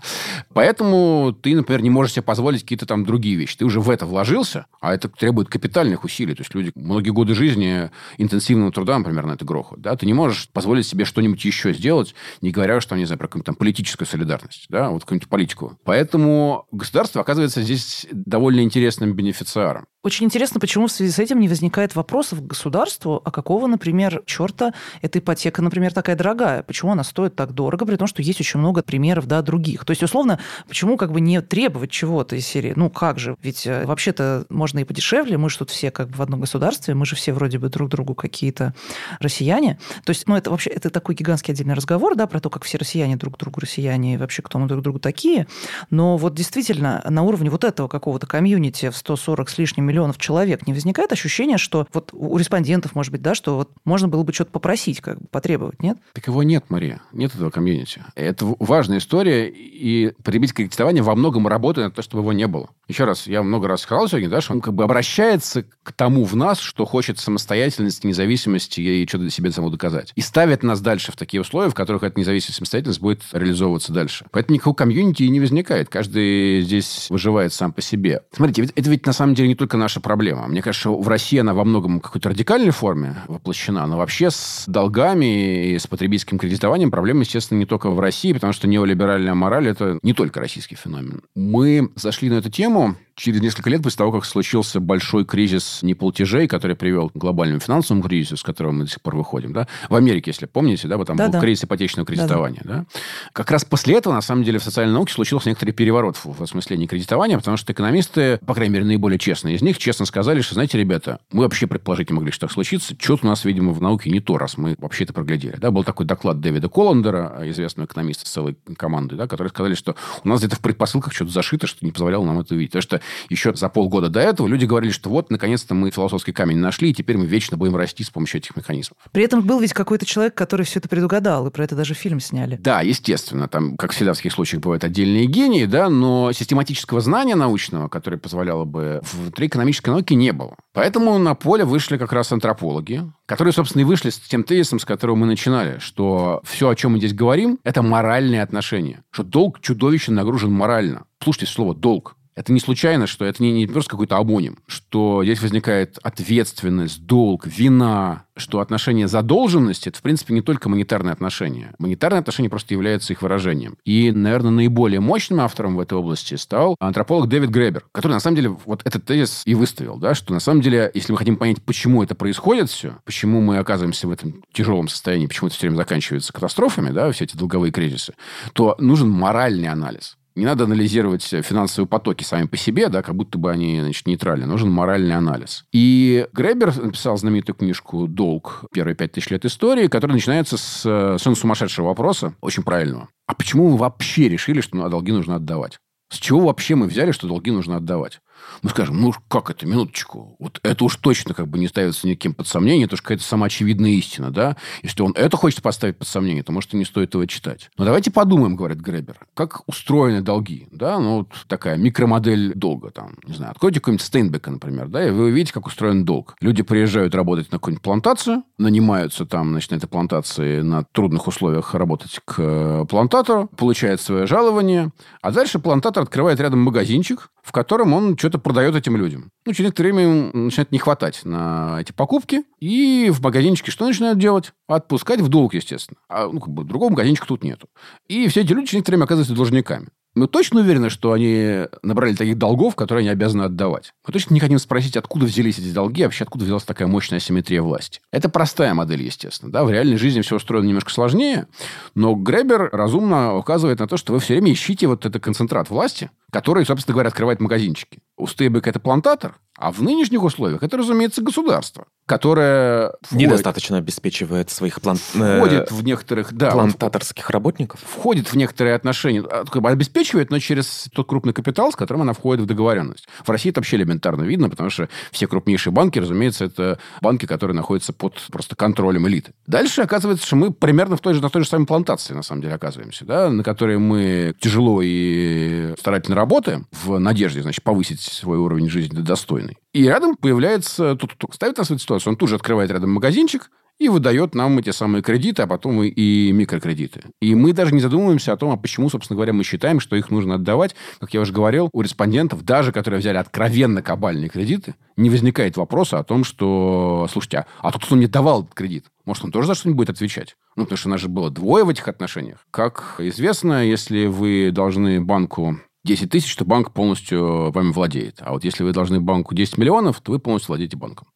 Поэтому ты, например, не можешь себе позволить какие-то там другие вещи. Ты уже в это вложился, а это требует капитальных усилий. То есть люди многие годы жизни интенсивного труда, например, на это грохот. Да? Ты не можешь позволить себе что-нибудь еще сделать, не говоря, что, не знаю, про какую-то там политическую солидарность солидарность, да, вот какую-нибудь политику. Поэтому государство оказывается здесь довольно интересным бенефициаром. Очень интересно, почему в связи с этим не возникает вопросов к государству, а какого, например, черта эта ипотека, например, такая дорогая? Почему она стоит так дорого, при том, что есть очень много примеров, да, других? То есть, условно, почему как бы не требовать чего-то из серии? Ну, как же? Ведь э, вообще-то можно и подешевле, мы же тут все как бы в одном государстве, мы же все вроде бы друг другу какие-то россияне. То есть, ну, это вообще, это такой гигантский отдельный разговор, да, про то, как все россияне друг другу россияне, и вообще кто мы друг другу такие. Но вот действительно, на уровне вот этого какого-то комьюнити в 140 с лишним миллионов человек, не возникает ощущения, что вот у респондентов, может быть, да, что вот можно было бы что-то попросить, как бы потребовать, нет? Так его нет, Мария. Нет этого комьюнити. Это важная история, и потребительское кредитование во многом работает на то, чтобы его не было. Еще раз, я много раз сказал сегодня, да, что он как бы обращается к тому в нас, что хочет самостоятельности, независимости и что-то себе самому доказать. И ставит нас дальше в такие условия, в которых эта независимость самостоятельность будет реализовываться дальше. Поэтому никакого комьюнити и не возникает. Каждый здесь выживает сам по себе. Смотрите, это ведь на самом деле не только наша проблема. Мне кажется, в России она во многом какой-то радикальной форме воплощена, но вообще с долгами и с потребительским кредитованием проблема, естественно, не только в России, потому что неолиберальная мораль – это не только российский феномен. Мы зашли на эту тему через несколько лет после того, как случился большой кризис неплатежей, который привел к глобальному финансовому кризису, с которого мы до сих пор выходим, да, в Америке, если помните, да, там да, был да. кризис ипотечного кредитования, да, да. Как раз после этого, на самом деле, в социальной науке случился некоторый переворот в осмыслении кредитования, потому что экономисты, по крайней мере, наиболее честные из них, честно сказали, что, знаете, ребята, мы вообще предположить не могли, что так случится. Что-то у нас, видимо, в науке не то, раз мы вообще это проглядели. Да, был такой доклад Дэвида Колландера, известного экономиста с целой командой, да, которые сказали, что у нас где-то в предпосылках что-то зашито, что не позволяло нам это увидеть. Потому что еще за полгода до этого люди говорили, что вот, наконец-то мы философский камень нашли, и теперь мы вечно будем расти с помощью этих механизмов. При этом был ведь какой-то человек, который все это предугадал, и про это даже фильм сняли. Да, естественно. Там, как всегда в таких случаях, бывают отдельные гении, да, но систематического знания научного, которое позволяло бы внутри экономической науки, не было. Поэтому на поле вышли как раз антропологи, которые, собственно, и вышли с тем тезисом, с которого мы начинали, что все, о чем мы здесь говорим, это моральные отношения. Что долг чудовищно нагружен морально. Слушайте слово «долг». Это не случайно, что это не, не просто какой-то амоним, что здесь возникает ответственность, долг, вина, что отношение задолженности – это, в принципе, не только монетарные отношения. Монетарные отношения просто являются их выражением. И, наверное, наиболее мощным автором в этой области стал антрополог Дэвид Гребер, который, на самом деле, вот этот тезис и выставил, да, что, на самом деле, если мы хотим понять, почему это происходит все, почему мы оказываемся в этом тяжелом состоянии, почему это все время заканчивается катастрофами, да, все эти долговые кризисы, то нужен моральный анализ. Не надо анализировать финансовые потоки сами по себе, да, как будто бы они значит, нейтральны. Нужен моральный анализ. И Гребер написал знаменитую книжку «Долг. Первые пять тысяч лет истории», которая начинается с совершенно сумасшедшего вопроса, очень правильного. А почему мы вообще решили, что долги нужно отдавать? С чего вообще мы взяли, что долги нужно отдавать? Мы скажем, ну как это, минуточку, вот это уж точно как бы не ставится никаким под сомнение, это уж какая-то самоочевидная истина, да? Если он это хочет поставить под сомнение, то, может, и не стоит его читать. Но давайте подумаем, говорит Гребер, как устроены долги, да? Ну, вот такая микромодель долга, там, не знаю, откройте какой-нибудь Стейнбека, например, да, и вы увидите, как устроен долг. Люди приезжают работать на какую-нибудь плантацию, нанимаются там, значит, на этой плантации на трудных условиях работать к плантатору, получают свое жалование, а дальше плантатор открывает рядом магазинчик, в котором он что-то продает этим людям. Ну, через некоторое время ему начинает не хватать на эти покупки. И в магазинчике что начинают делать? Отпускать в долг, естественно. А ну, как бы, другого магазинчика тут нету. И все эти люди через некоторое время оказываются должниками. Мы точно уверены, что они набрали таких долгов, которые они обязаны отдавать. Мы точно не хотим спросить, откуда взялись эти долги, а вообще откуда взялась такая мощная асимметрия власти. Это простая модель, естественно. Да? В реальной жизни все устроено немножко сложнее, но Гребер разумно указывает на то, что вы все время ищите вот этот концентрат власти, который, собственно говоря, открывает магазинчики. У Стейбека это плантатор, а в нынешних условиях это, разумеется, государство, которое... Входит, Недостаточно обеспечивает своих план... Э, входит в некоторых... Да, плантаторских работников? Входит в некоторые отношения. А, обеспечивает, но через тот крупный капитал, с которым она входит в договоренность. В России это вообще элементарно видно, потому что все крупнейшие банки, разумеется, это банки, которые находятся под просто контролем элиты. Дальше оказывается, что мы примерно в той же, на той же самой плантации, на самом деле, оказываемся, да, на которой мы тяжело и старательно работаем в надежде, значит, повысить свой уровень жизни достойный. И рядом появляется тот, кто ставит нас в эту ситуацию, он тут же открывает рядом магазинчик, и выдает нам эти самые кредиты, а потом и микрокредиты. И мы даже не задумываемся о том, а почему, собственно говоря, мы считаем, что их нужно отдавать. Как я уже говорил, у респондентов, даже которые взяли откровенно кабальные кредиты, не возникает вопроса о том, что, слушайте, а, а тот, кто мне давал этот кредит, может, он тоже за что-нибудь будет отвечать? Ну, потому что у нас же было двое в этих отношениях. Как известно, если вы должны банку 10 тысяч, то банк полностью вами владеет. А вот если вы должны банку 10 миллионов, то вы полностью владеете банком.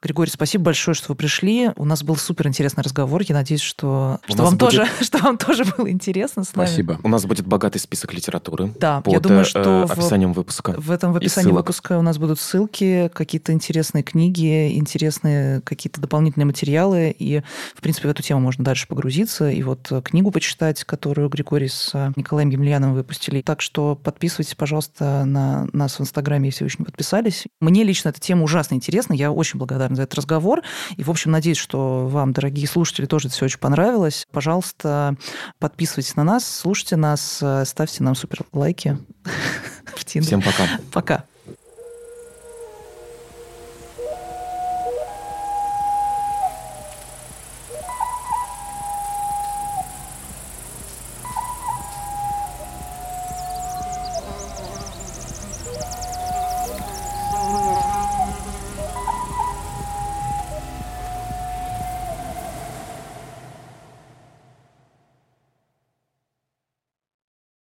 Григорий, спасибо большое, что вы пришли. У нас был супер интересный разговор. Я надеюсь, что, что, вам, будет... тоже, *laughs* что вам тоже было интересно с нами. Спасибо. У нас будет богатый список литературы. Да, под, я думаю, что э, описанием выпуска. В этом в описании выпуска у нас будут ссылки, какие-то интересные книги, интересные какие-то дополнительные материалы. И, в принципе, в эту тему можно дальше погрузиться. И вот книгу почитать, которую Григорий с Николаем Емельяновым выпустили. Так что подписывайтесь, пожалуйста, на нас в Инстаграме, если вы еще не подписались. Мне лично эта тема ужасно интересна. Я очень благодарна благодарна за этот разговор. И, в общем, надеюсь, что вам, дорогие слушатели, тоже это все очень понравилось. Пожалуйста, подписывайтесь на нас, слушайте нас, ставьте нам супер лайки *laughs* Всем пока. Пока.